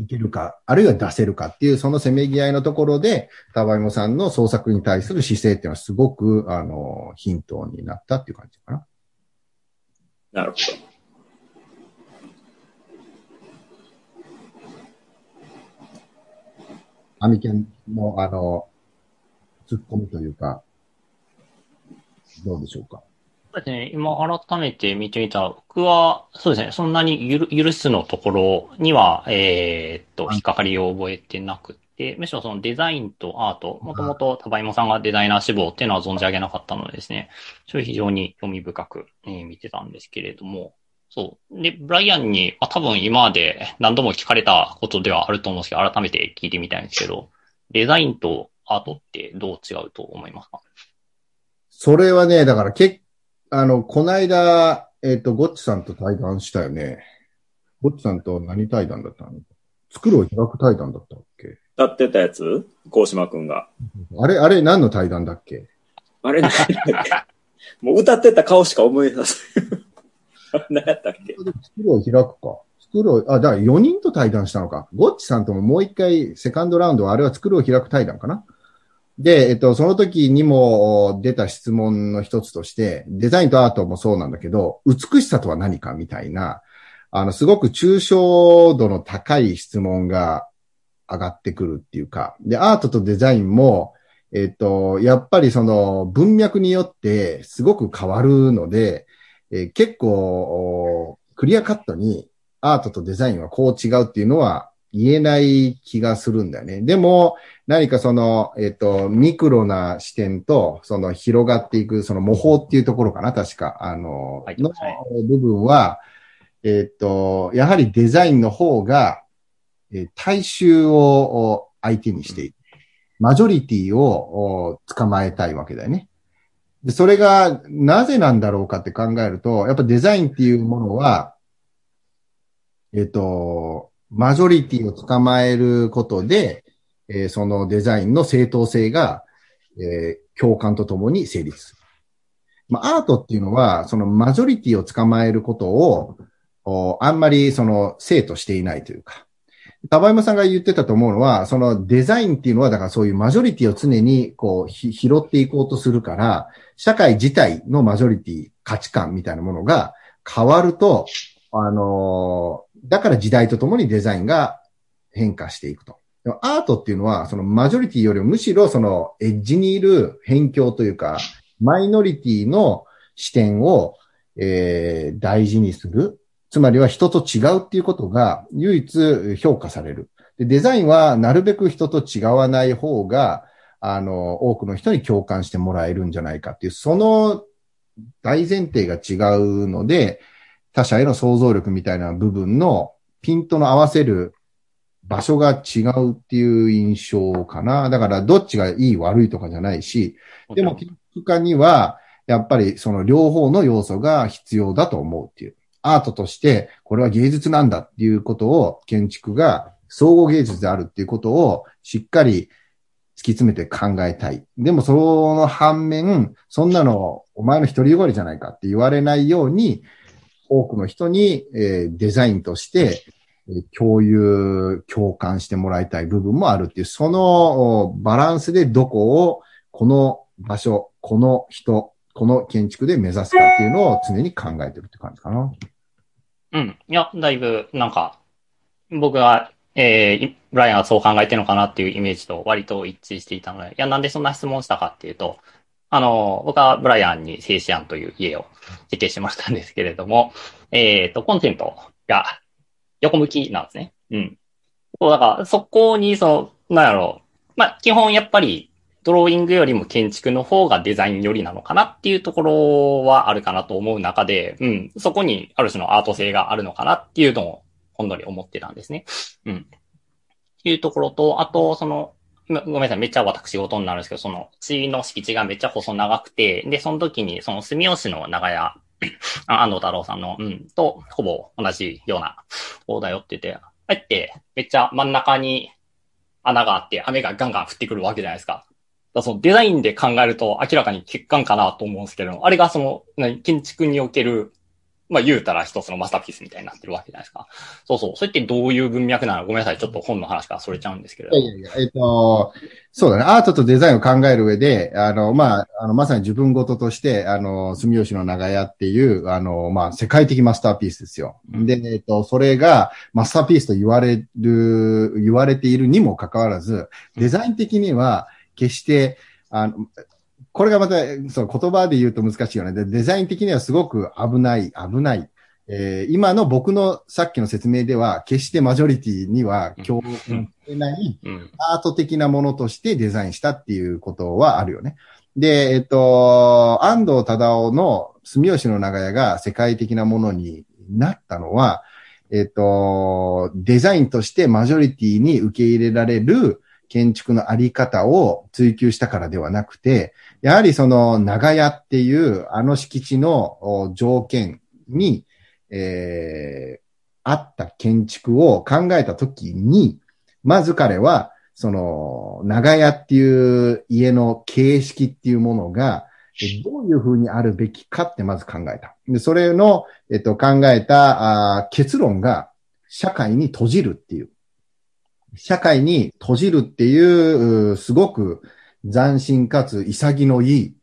いけるか、あるいは出せるかっていう、そのせめぎ合いのところで、タバイモさんの創作に対する姿勢っていうのはすごく、あの、ヒントになったっていう感じかな。なるほどアミケンの、あの、突っ込みというか、どうでしょうか？そうですね。今改めて見てみたら、僕は、そうですね。そんなにゆる許すのところには、えーっと、引っかかりを覚えてなくて、むしろそのデザインとアート、もともとタバイモさんがデザイナー志望っていうのは存じ上げなかったのでですね、それ非常に興味深く、えー見てたんですけれども、そう。で、ブライアンに、まあ、多分今まで何度も聞かれたことではあると思うんですけど、改めて聞いてみたいんですけど、デザインとアートってどう違うと思いますか？それはね、だからけあの、こないだ、えっ、と、ゴッチさんと対談したよね。ゴッチさんと何対談だったの？作るを開く対談だったっけ？ど。歌ってたやつ？高島くんが。あれ、あれ何の対談だっけ？あれ、何だっけ？(laughs) もう歌ってた顔しか思い出せない。何やったっけ？作るを開くか。作るを、あ、だから4人と対談したのか。ゴッチさんとももう一回、セカンドラウンドは、あれは作るを開く対談かなで、えっと、その時にも出た質問の一つとして、デザインとアートもそうなんだけど、美しさとは何かみたいな、あの、すごく抽象度の高い質問が上がってくるっていうか、で、アートとデザインも、えっと、やっぱりその文脈によってすごく変わるので、えー結構、クリアカットにアートとデザインはこう違うっていうのは言えない気がするんだよね。でも、何かその、えっ、と、ミクロな視点と、その広がっていく、その模倣っていうところかな、確か。あの、はいのはい部分は、えっ、と、やはりデザインの方が、えー大衆をお相手にしている。マジョリティをお捕まえたいわけだよね。で、それがなぜなんだろうかって考えると、やっぱデザインっていうものは、えっ、と、マジョリティを捕まえることで、えーそのデザインの正当性が、えー共感とともに成立する。まあ、アートっていうのは、そのマジョリティを捕まえることを、おあんまりその生としていないというか。田山さんが言ってたと思うのは、そのデザインっていうのは、だからそういうマジョリティを常にこうひ拾っていこうとするから、社会自体のマジョリティ、価値観みたいなものが変わると、あのーだから時代とともにデザインが変化していくと。でもアートっていうのは、そのマジョリティよりもむしろそのエッジにいる辺境というか、マイノリティの視点を、えー大事にする。つまりは人と違うっていうことが唯一評価される。でデザインはなるべく人と違わない方が、あの、多くの人に共感してもらえるんじゃないかっていう、その大前提が違うので、他者への想像力みたいな部分のピントの合わせる場所が違うっていう印象かな。だからどっちがいい悪いとかじゃないし、でも建築家にはやっぱりその両方の要素が必要だと思うっていう。アートとしてこれは芸術なんだっていうことを建築が総合芸術であるっていうことをしっかり突き詰めて考えたい。でもその反面、そんなのお前の独りよがりじゃないかって言われないように、多くの人に、えデザインとして、共有、共感してもらいたい部分もあるっていう、そのバランスでどこを、この場所、この人、この建築で目指すかっていうのを常に考えてるって感じかな。うん。いや、だいぶ、なんか、僕は、えー、ブライアンはそう考えてるのかなっていうイメージと割と一致していたので、いや、なんでそんな質問したかっていうと、あの、僕はブライアンに静止案という家を設計しましたんですけれども、(laughs) えっ、と、コンセントが横向きなんですね。うん。そう、だから、そこに、その、なんやろう。まあ、基本やっぱり、ドローイングよりも建築の方がデザインよりなのかなっていうところはあるかなと思う中で、うん、そこにある種のアート性があるのかなっていうのをほんのり思ってたんですね。うん。っていうところと、あと、その、ごめんなさい、めっちゃ私事になるんですけど、その、地の敷地がめっちゃ細長くて、で、その時に、その住吉の長屋、(clears throat) 安藤太郎さんの、うん、と、ほぼ同じような、大台をって言って、あえて、めっちゃ真ん中に穴があって、雨がガンガン降ってくるわけじゃないですか。だそのデザインで考えると明らかに欠陥かなと思うんですけど、あれがその、何建築における、まあ言うたら一つのマスターピースみたいになってるわけじゃないですか。そうそう。それってどういう文脈なのごめんなさい。ちょっと本の話からそれちゃうんですけれど。いやいやえっ、と、そうだね。アートとデザインを考える上で、あの、まあ、あの、まさに自分事として、あの、住吉の長屋っていう、あの、まあ、世界的マスターピースですよ。で、えっ、と、それがマスターピースと言われる、言われているにもかかわらず、デザイン的には、決して、あの、これがまた、そう、言葉で言うと難しいよね。でデザイン的にはすごく危ない、危ない。えー今の僕のさっきの説明では、決してマジョリティには共感してない、うん。アート的なものとしてデザインしたっていうことはあるよね。で、えっと、安藤忠夫の住吉の長屋が世界的なものになったのは、えっと、デザインとしてマジョリティに受け入れられる建築のあり方を追求したからではなくて、やはりその長屋っていうあの敷地の条件に、えー、あった建築を考えたときに、まず彼は、その、長屋っていう家の形式っていうものが、どういうふうにあるべきかってまず考えた。で、それの、えっと、考えたあ結論が、社会に閉じるっていう。社会に閉じるっていう、すごく斬新かつ潔のいい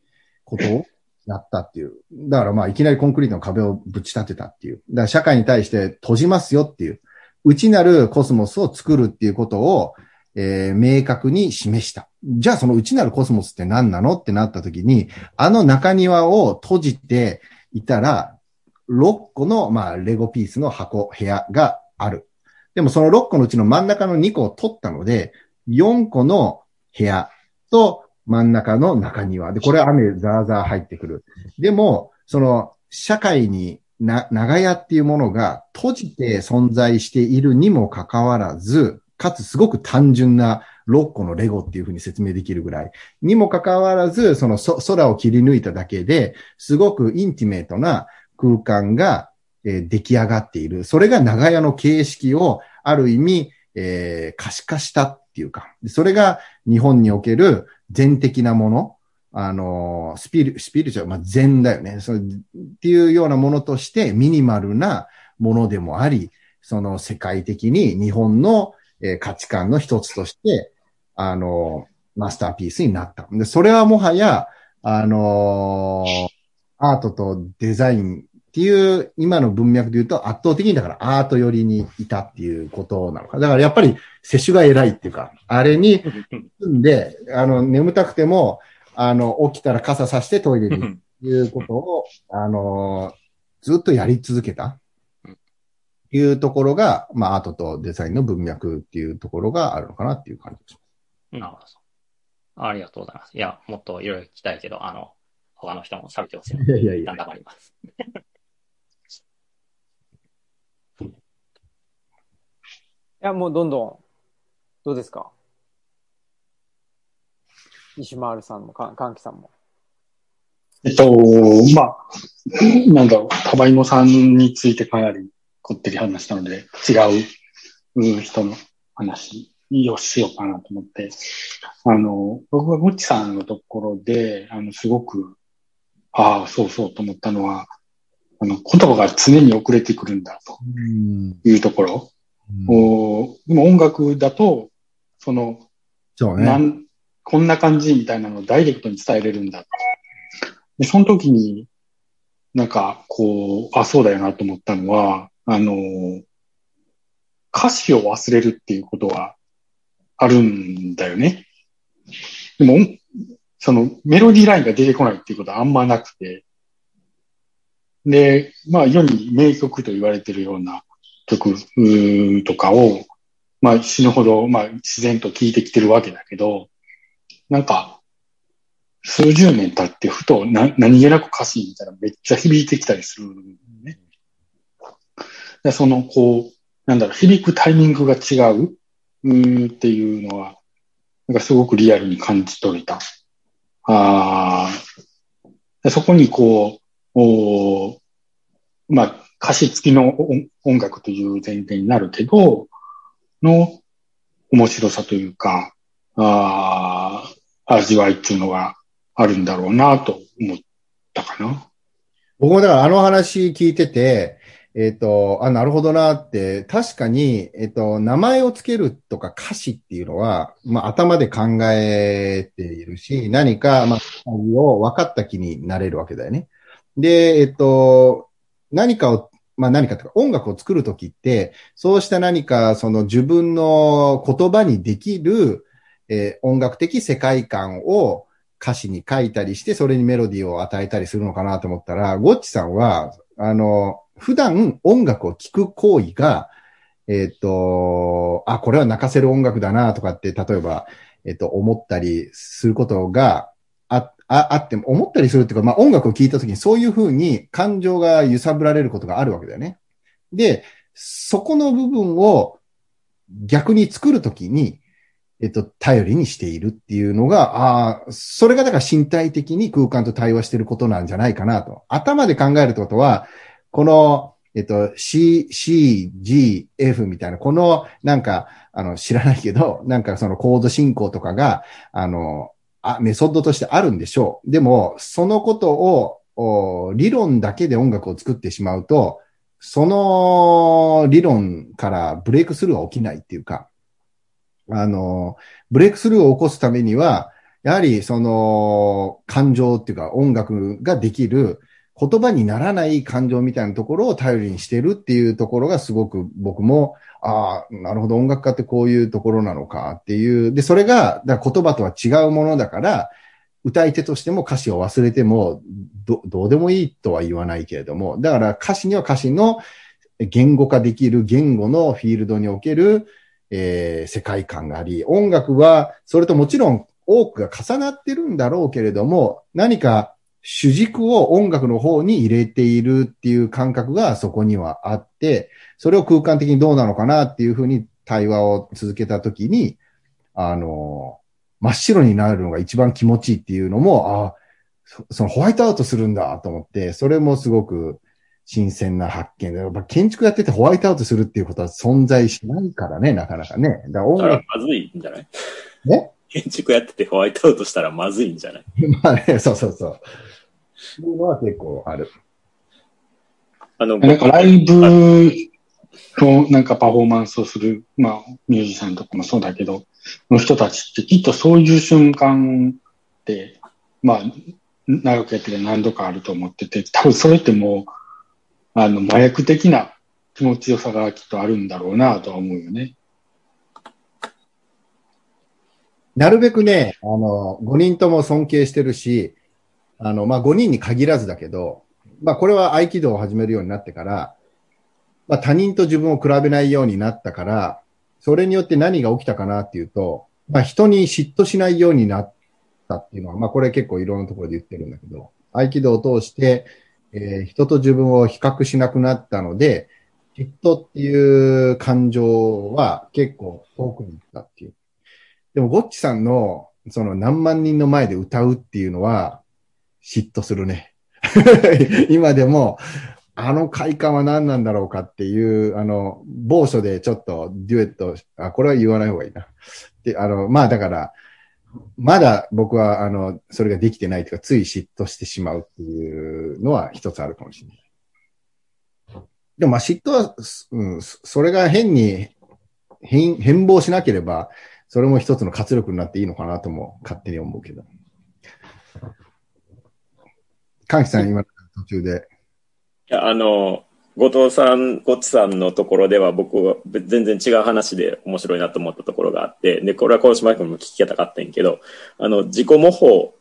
ことをやったっていう。だからまあいきなりコンクリートの壁をぶち立てたっていう。だから社会に対して閉じますよっていう。内なるコスモスを作るっていうことを、えー、明確に示した。じゃあその内なるコスモスって何なのってなった時に、あの中庭を閉じていたら、6個の、まあ、レゴピースの箱、部屋がある。でもその6個のうちの真ん中の2個を取ったので、4個の部屋と真ん中の中庭。で、これは雨ザーザー入ってくる。でも、その、社会にな、長屋っていうものが閉じて存在しているにもかかわらず、かつすごく単純な6個のレゴっていうふうに説明できるぐらい。にもかかわらず、そのそ空を切り抜いただけで、すごくインティメートな空間が、え、出来上がっている。それが長屋の形式をある意味、えー、可視化したっていうか、それが日本における全的なもの、あの、スピリ、スピリチュアル、まあ、禅だよね。そっていうようなものとしてミニマルなものでもあり、その世界的に日本の、えー、価値観の一つとして、あの、マスターピースになった。で、それはもはや、あのー、アートとデザインっていう今の文脈で言うと圧倒的にだからアート寄りにいたっていうことなのか。だからやっぱり接種が偉いっていうか、あれに住んで、あの、眠たくても、あの、起きたら傘さしてトイレにいうことを、あの、ずっとやり続けた。いうところが、まあ、アートとデザインの文脈っていうところがあるのかなっていう感じです。なるほど。ありがとうございます。いや、もっといろいろ聞きたいけど、あの、他の人も喋ってほしいので。いやいやいや。頑張ります。いや、もうどんどん、どうですか？石丸さんも、かんきさんも。えっと、まあ、なんだろう、タバイモさんについてかなりこってり話したので、違う人の話をしようかなと思って、あの、僕がムッチさんのところで、あの、すごく、ああ、そうそうと思ったのは、あの、言葉が常に遅れてくるんだというところ。うん、おでも音楽だと、その、そうね。こんな感じみたいなのをダイレクトに伝えれるんだ。で、その時に、なんか、こう、あ、そうだよなと思ったのは、あの、歌詞を忘れるっていうことはあるんだよね。でも、そのメロディーラインが出てこないっていうことはあんまなくて。で、まあ世に名曲と言われてるような曲とかを、まあ死ぬほど、まあ自然と聴いてきてるわけだけど、なんか、数十年経ってふとな何気なく歌詞みたいなめっちゃ響いてきたりするね。でその、こう、なんだろう、響くタイミングが違ううんっていうのは、なんかすごくリアルに感じ取れた。ああ、そこにこう、おまあ、歌詞付きの音楽という前提になるけど、の面白さというか、ああ味わいっていうのがあるんだろうなと思ったかな。僕もだからあの話聞いてて、えっ、ー、と、あ、なるほどなって、確かに、えっ、ー、と、名前をつけるとか歌詞っていうのは、まあ、頭で考えているし、何か、まあ、を分かった気になれるわけだよね。で、えっ、ー、と、何かを、まあ、何かとか、音楽を作るときって、そうした何か、その自分の言葉にできる、え音楽的世界観を歌詞に書いたりして、それにメロディーを与えたりするのかなと思ったら、ゴッチさんは、あの、普段音楽を聴く行為が、えっ、と、あ、これは泣かせる音楽だなとかって、例えば、えっ、と、思ったりすることがあ、あ、って、思ったりするっていうか、まあ音楽を聴いたときにそういうふうに感情が揺さぶられることがあるわけだよね。で、そこの部分を逆に作るときに、えっと、頼りにしているっていうのが、ああ、それがだから身体的に空間と対話していることなんじゃないかなと。頭で考えるってことは、この、えっと、C、C、G、F みたいな、この、なんか、あの、知らないけど、なんかそのコード進行とかが、あの、あ、メソッドとしてあるんでしょう。でも、そのことを、理論だけで音楽を作ってしまうと、その理論からブレイクスルーは起きないっていうか、あの、ブレイクスルーを起こすためには、やはりその感情っていうか音楽ができる言葉にならない感情みたいなところを頼りにしてるっていうところがすごく僕も、ああ、なるほど、音楽家ってこういうところなのかっていう。で、それが、だ言葉とは違うものだから、歌い手としても歌詞を忘れてもど、どうでもいいとは言わないけれども、だから歌詞には歌詞の言語化できる言語のフィールドにおける、えー、世界観があり、音楽は、それともちろん多くが重なってるんだろうけれども、何か主軸を音楽の方に入れているっていう感覚がそこにはあって、それを空間的にどうなのかなっていうふうに対話を続けたときに、あの、真っ白になるのが一番気持ちいいっていうのも、あそのホワイトアウトするんだと思って、それもすごく新鮮な発見で、やっぱ建築やっててホワイトアウトするっていうことは存在しないからね、なかなかね。だから音楽。まずいんじゃない？ね建築やっててホワイトアウトしたらまずいんじゃない？(laughs) まあね、そうそうそう。いうのは結構ある。あの、なんかライブのなんかパフォーマンスをする、まあミュージシャンとかもそうだけど、の人たちってきっとそういう瞬間って、まあ、長くやってて何度かあると思ってて、多分それってもう、あの、麻薬的な気持ちよさがきっとあるんだろうなとは思うよね。なるべくね、あの、5人とも尊敬してるし、あの、まあ、5人に限らずだけど、まあ、これは合気道を始めるようになってから、まあ、他人と自分を比べないようになったから、それによって何が起きたかなっていうと、まあ、人に嫉妬しないようになったっていうのは、まあ、これ結構いろんなところで言ってるんだけど、合気道を通して、えー、人と自分を比較しなくなったので、嫉妬っていう感情は結構遠くに行ったっていう。でも、ゴッチさんの、その何万人の前で歌うっていうのは、嫉妬するね。(laughs) 今でも、あの快感は何なんだろうかっていう、あの、某所でちょっとデュエット、あ、これは言わない方がいいな。で、あの、まあだから、まだ僕は、あの、それができてないというか、つい嫉妬してしまうっていうのは一つあるかもしれない。でもまあ嫉妬は、うん、それが変に変、変貌しなければ、それも一つの活力になっていいのかなとも勝手に思うけど。かんきさん、今途中で。いや、あの、後藤さん、ゴッツさんのところでは僕は全然違う話で面白いなと思ったところがあって、で、これは小島君も聞きたかったんやけど、あの、自己模倣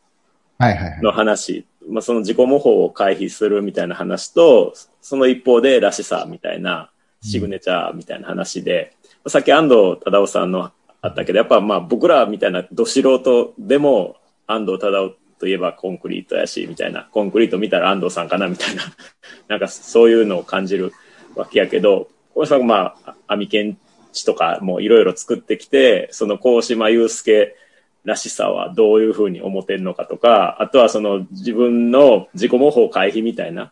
の話、まあその自己模倣を回避するみたいな話と、その一方でらしさみたいな、シグネチャーみたいな話で、うん、さっき安藤忠夫さんのあったけど、やっぱまあ僕らみたいなど素人でも安藤忠夫といえばコンクリートやし、みたいな、コンクリート見たら安藤さんかな、みたいな、(laughs) なんかそういうのを感じるわけやけど、小島さんまあ、網検知とかもいろいろ作ってきて、その高島祐介らしさはどういうふうに思ってんのかとか、あとはその自分の自己模倣回避みたいな、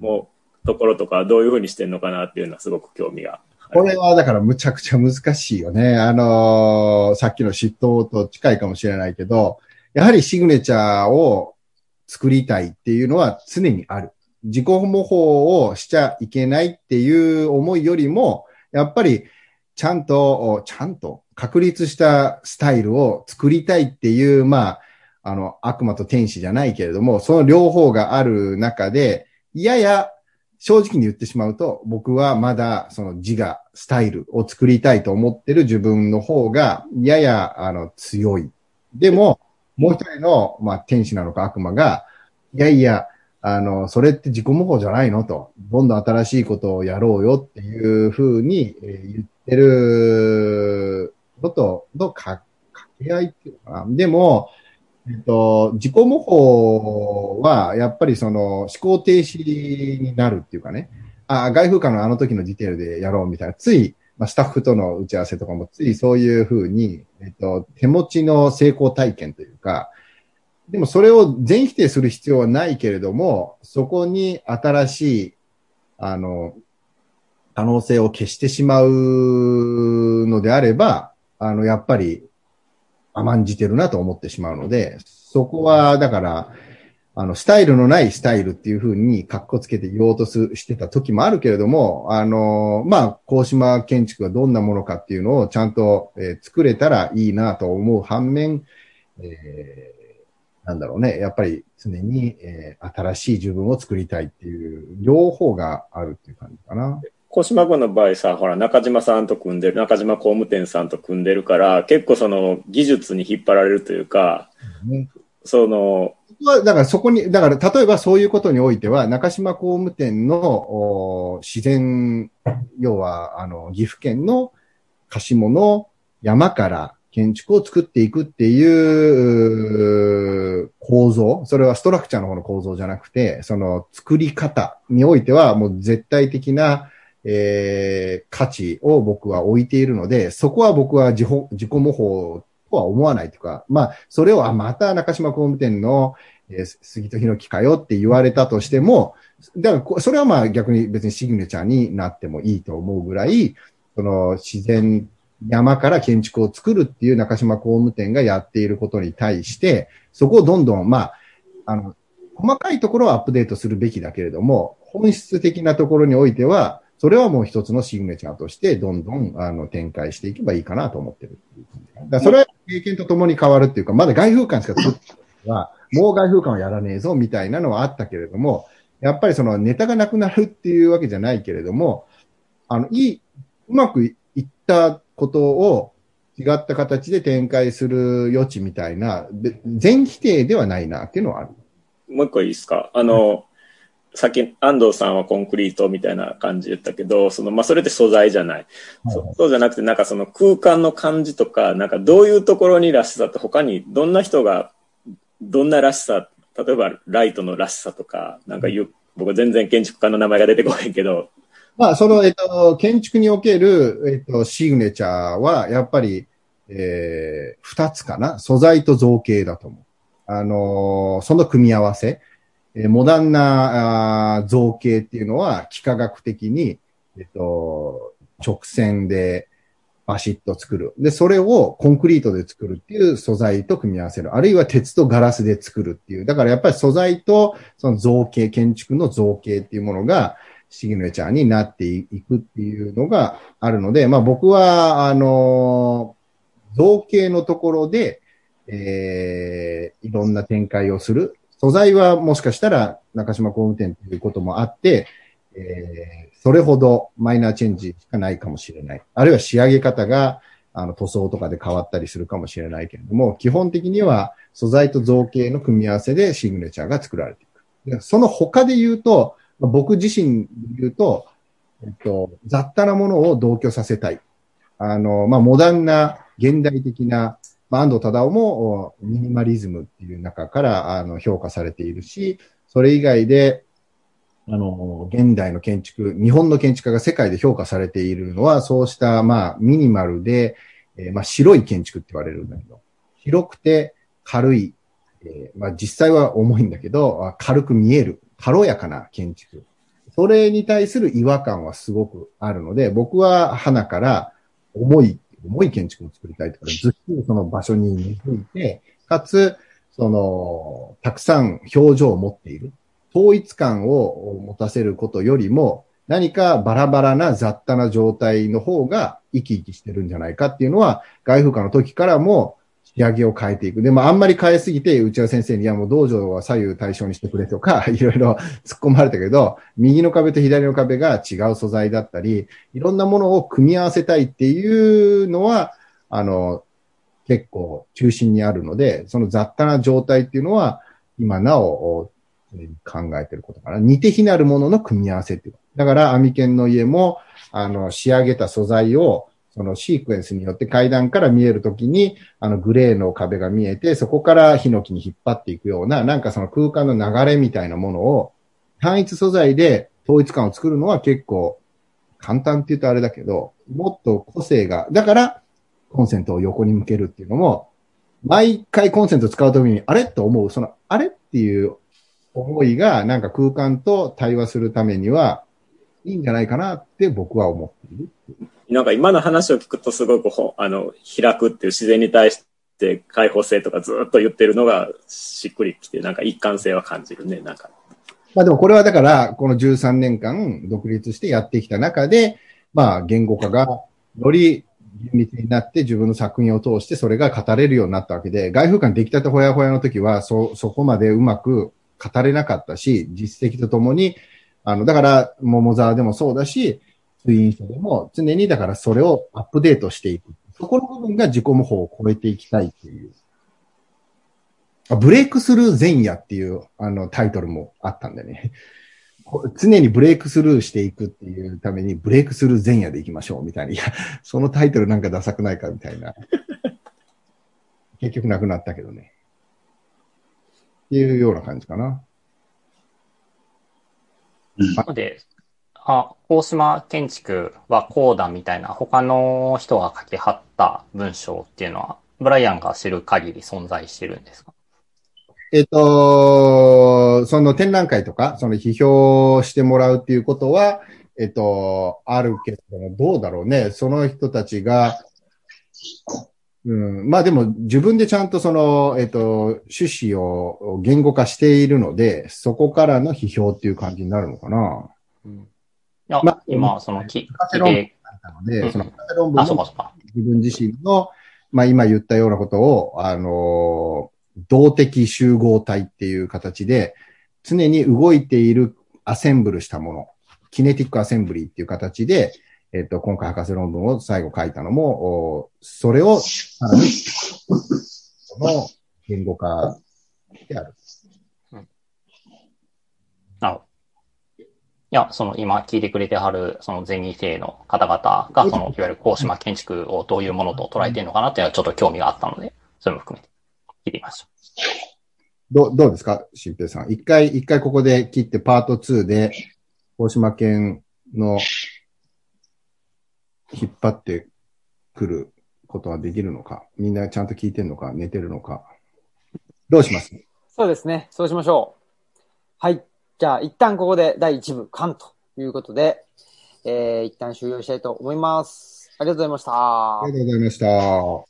もう、ところとかどういうふうにしてんのかなっていうのはすごく興味がこれはだからむちゃくちゃ難しいよね。あのー、さっきの嫉妬と近いかもしれないけど、やはりシグネチャーを作りたいっていうのは常にある。自己模倣をしちゃいけないっていう思いよりも、やっぱりちゃんと、ちゃんと確立したスタイルを作りたいっていう、まあ、あの、悪魔と天使じゃないけれども、その両方がある中で、やや正直に言ってしまうと、僕はまだその自我、スタイルを作りたいと思ってる自分の方が、やや、あの、強い。でも、もう一人の、まあ、天使なのか悪魔が、いやいや、あの、それって自己模倣じゃないのと、どんどん新しいことをやろうよっていうふうに、言ってるのと、のか、掛け合いっていうかな。でも、えっと、自己模倣は、やっぱりその、思考停止になるっていうかね、あ、外風化のあの時のディテールでやろうみたいな、つい、まあ、スタッフとの打ち合わせとかもついそういうふうに、えっと、手持ちの成功体験というか、でもそれを全否定する必要はないけれども、そこに新しい、あの、可能性を消してしまうのであれば、あの、やっぱり甘んじてるなと思ってしまうので、そこは、だから、あの、スタイルのないスタイルっていうふうに格好つけて言おうとすしてた時もあるけれども、あの、まあ、高島建築がどんなものかっていうのをちゃんと、えー、作れたらいいなと思う反面、えー、なんだろうね、やっぱり常に、えー、新しい自分を作りたいっていう、両方があるっていう感じかな。小島君の場合さ、ほら、中島さんと組んでる、中島工務店さんと組んでるから、結構その技術に引っ張られるというか、うん、その、だからそこに、だから例えばそういうことにおいては、中島工務店の自然、要は、あの、岐阜県の貸し物山から建築を作っていくっていう構造、それはストラクチャーの方の構造じゃなくて、その作り方においてはもう絶対的な、えー、価値を僕は置いているので、そこは僕は自己模倣とは思わないというか、まあ、それを、あ、また中島工務店の、えー、杉戸弘樹かよって言われたとしても、だから、それはまあ逆に別にシグネチャーになってもいいと思うぐらい、その自然山から建築を作るっていう中島工務店がやっていることに対して、そこをどんどん、まあ、あの、細かいところをアップデートするべきだけれども、本質的なところにおいては、それはもう一つのシグネチャーとして、どんどん、あの、展開していけばいいかなと思ってる。だそれは経験とともに変わるっていうか、まだ外風館しか作ってないは、もう外風館はやらねえぞ、みたいなのはあったけれども、やっぱりそのネタがなくなるっていうわけじゃないけれども、あの、いい、うまくいったことを違った形で展開する余地みたいな、全否定ではないなっていうのはある。もう一個いいですか？あの、さっき安藤さんはコンクリートみたいな感じ言ったけど、その、まあ、それって素材じゃない。はい、そそうじゃなくて、なんかその空間の感じとか、なんかどういうところにらしさって他にどんな人が、どんならしさ、例えばライトのらしさとか、なんか言う、僕は全然建築家の名前が出てこないけど、まあ、その、えっと、建築における、えっと、シグネチャーは、やっぱり、えー、二つかな素材と造形だと思う。あのー、その組み合わせ。えー、モダンなあ造形っていうのは、幾何学的に、えっと、直線で、バシッと作る。で、それをコンクリートで作るっていう素材と組み合わせる。あるいは鉄とガラスで作るっていう。だからやっぱり素材とその造形、建築の造形っていうものが、シグネチャーになっていくっていうのがあるので、まあ僕は、あの、造形のところで、えー、いろんな展開をする。素材はもしかしたら中島工務店ということもあって、えー、それほどマイナーチェンジしかないかもしれない。あるいは仕上げ方が、あの、塗装とかで変わったりするかもしれないけれども、基本的には素材と造形の組み合わせでシグネチャーが作られていく。その他で言うと、僕自身で言うと、えっと、雑多なものを同居させたい。あの、まあ、モダンな、現代的な、まあ、安藤忠雄もミニマリズムっていう中からあの評価されているし、それ以外で、あの、現代の建築、日本の建築家が世界で評価されているのは、そうした、まあ、ミニマルで、えー、まあ、白い建築って言われるんだけど、広くて軽い、えー、まあ、実際は重いんだけど、軽く見える。軽やかな建築。それに対する違和感はすごくあるので、僕は花から重い、重い建築を作りたいとか、ずっとその場所に根付いて、かつ、その、たくさん表情を持っている。統一感を持たせることよりも、何かバラバラな雑多な状態の方が生き生きしてるんじゃないかっていうのは、外風化の時からも仕上げを変えていく。でもあんまり変えすぎて、内田先生に、いやもう道場は左右対称にしてくれとか、(laughs) いろいろ (laughs) 突っ込まれたけど、右の壁と左の壁が違う素材だったり、いろんなものを組み合わせたいっていうのは、あの、結構中心にあるので、その雑多な状態っていうのは、今なお考えてることかな。似て非なるものの組み合わせっていう。だから、アミケンの家も、あの、仕上げた素材を、そのシークエンスによって階段から見えるときに、あのグレーの壁が見えて、そこからヒノキに引っ張っていくような、なんかその空間の流れみたいなものを、単一素材で統一感を作るのは結構簡単って言うとあれだけど、もっと個性が、だからコンセントを横に向けるっていうのも、毎回コンセント使うときに、あれ？と思う、その、あれっていう思いが、なんか空間と対話するためには、いいんじゃないかなって僕は思っている。なんか今の話を聞くとすごくあの開くっていう自然に対して開放性とかずっと言ってるのがしっくりきて、なんか一貫性は感じるね、なんか。まあでもこれはだから、この13年間独立してやってきた中で、まあ言語化がより厳密になって自分の作品を通してそれが語れるようになったわけで、外風館出来たてほやほやの時は、そ、そこまでうまく語れなかったし、実績とともに、あの、だから、桃沢でもそうだし、ツイン書でも常にだからそれをアップデートしていく。そこの部分が自己模倣を超えていきたいっていう。あブレイクスルー前夜っていうあのタイトルもあったんだよね。こ (laughs) 常にブレイクスルーしていくっていうためにブレイクスルー前夜でいきましょうみたいな。いや、そのタイトルなんかダサくないかみたいな。(laughs) 結局なくなったけどね。っていうような感じかな。なので、あ、大島建築はこうだみたいな他の人が書き貼った文章っていうのは、ブライアンが知る限り存在してるんですか？えっ、と、その展覧会とか、その批評してもらうっていうことは、えっ、と、あるけども、どうだろうね。その人たちが、うん、まあでも自分でちゃんとその、えっ、と、趣旨を言語化しているので、そこからの批評っていう感じになるのかな。いや、ま今、その、き、博士論文なので、うんその博士論文あ、そうも。自分自身の、まあ今言ったようなことを、あの、動的集合体っていう形で、常に動いているアセンブルしたもの、キネティックアセンブリーっていう形で、えっと、今回博士論文を最後書いたのも、おそれをさらに、その言語化である。なるほど。いや、その今聞いてくれてはる、そのゼミ生の方々が、その、いわゆる高島建築をどういうものと捉えているのかなっていうのはちょっと興味があったので、それも含めて聞いてみました。どう、どうですか新平さん？一回、一回ここで切ってパート2で、大島県の引っ張ってくることはできるのかみんなちゃんと聞いてんのか寝てるのかどうします？そうですね。そうしましょう。はい。じゃあ、一旦ここで第1部完ということで、えー、一旦終了したいと思います。ありがとうございましたあり。がとうございました。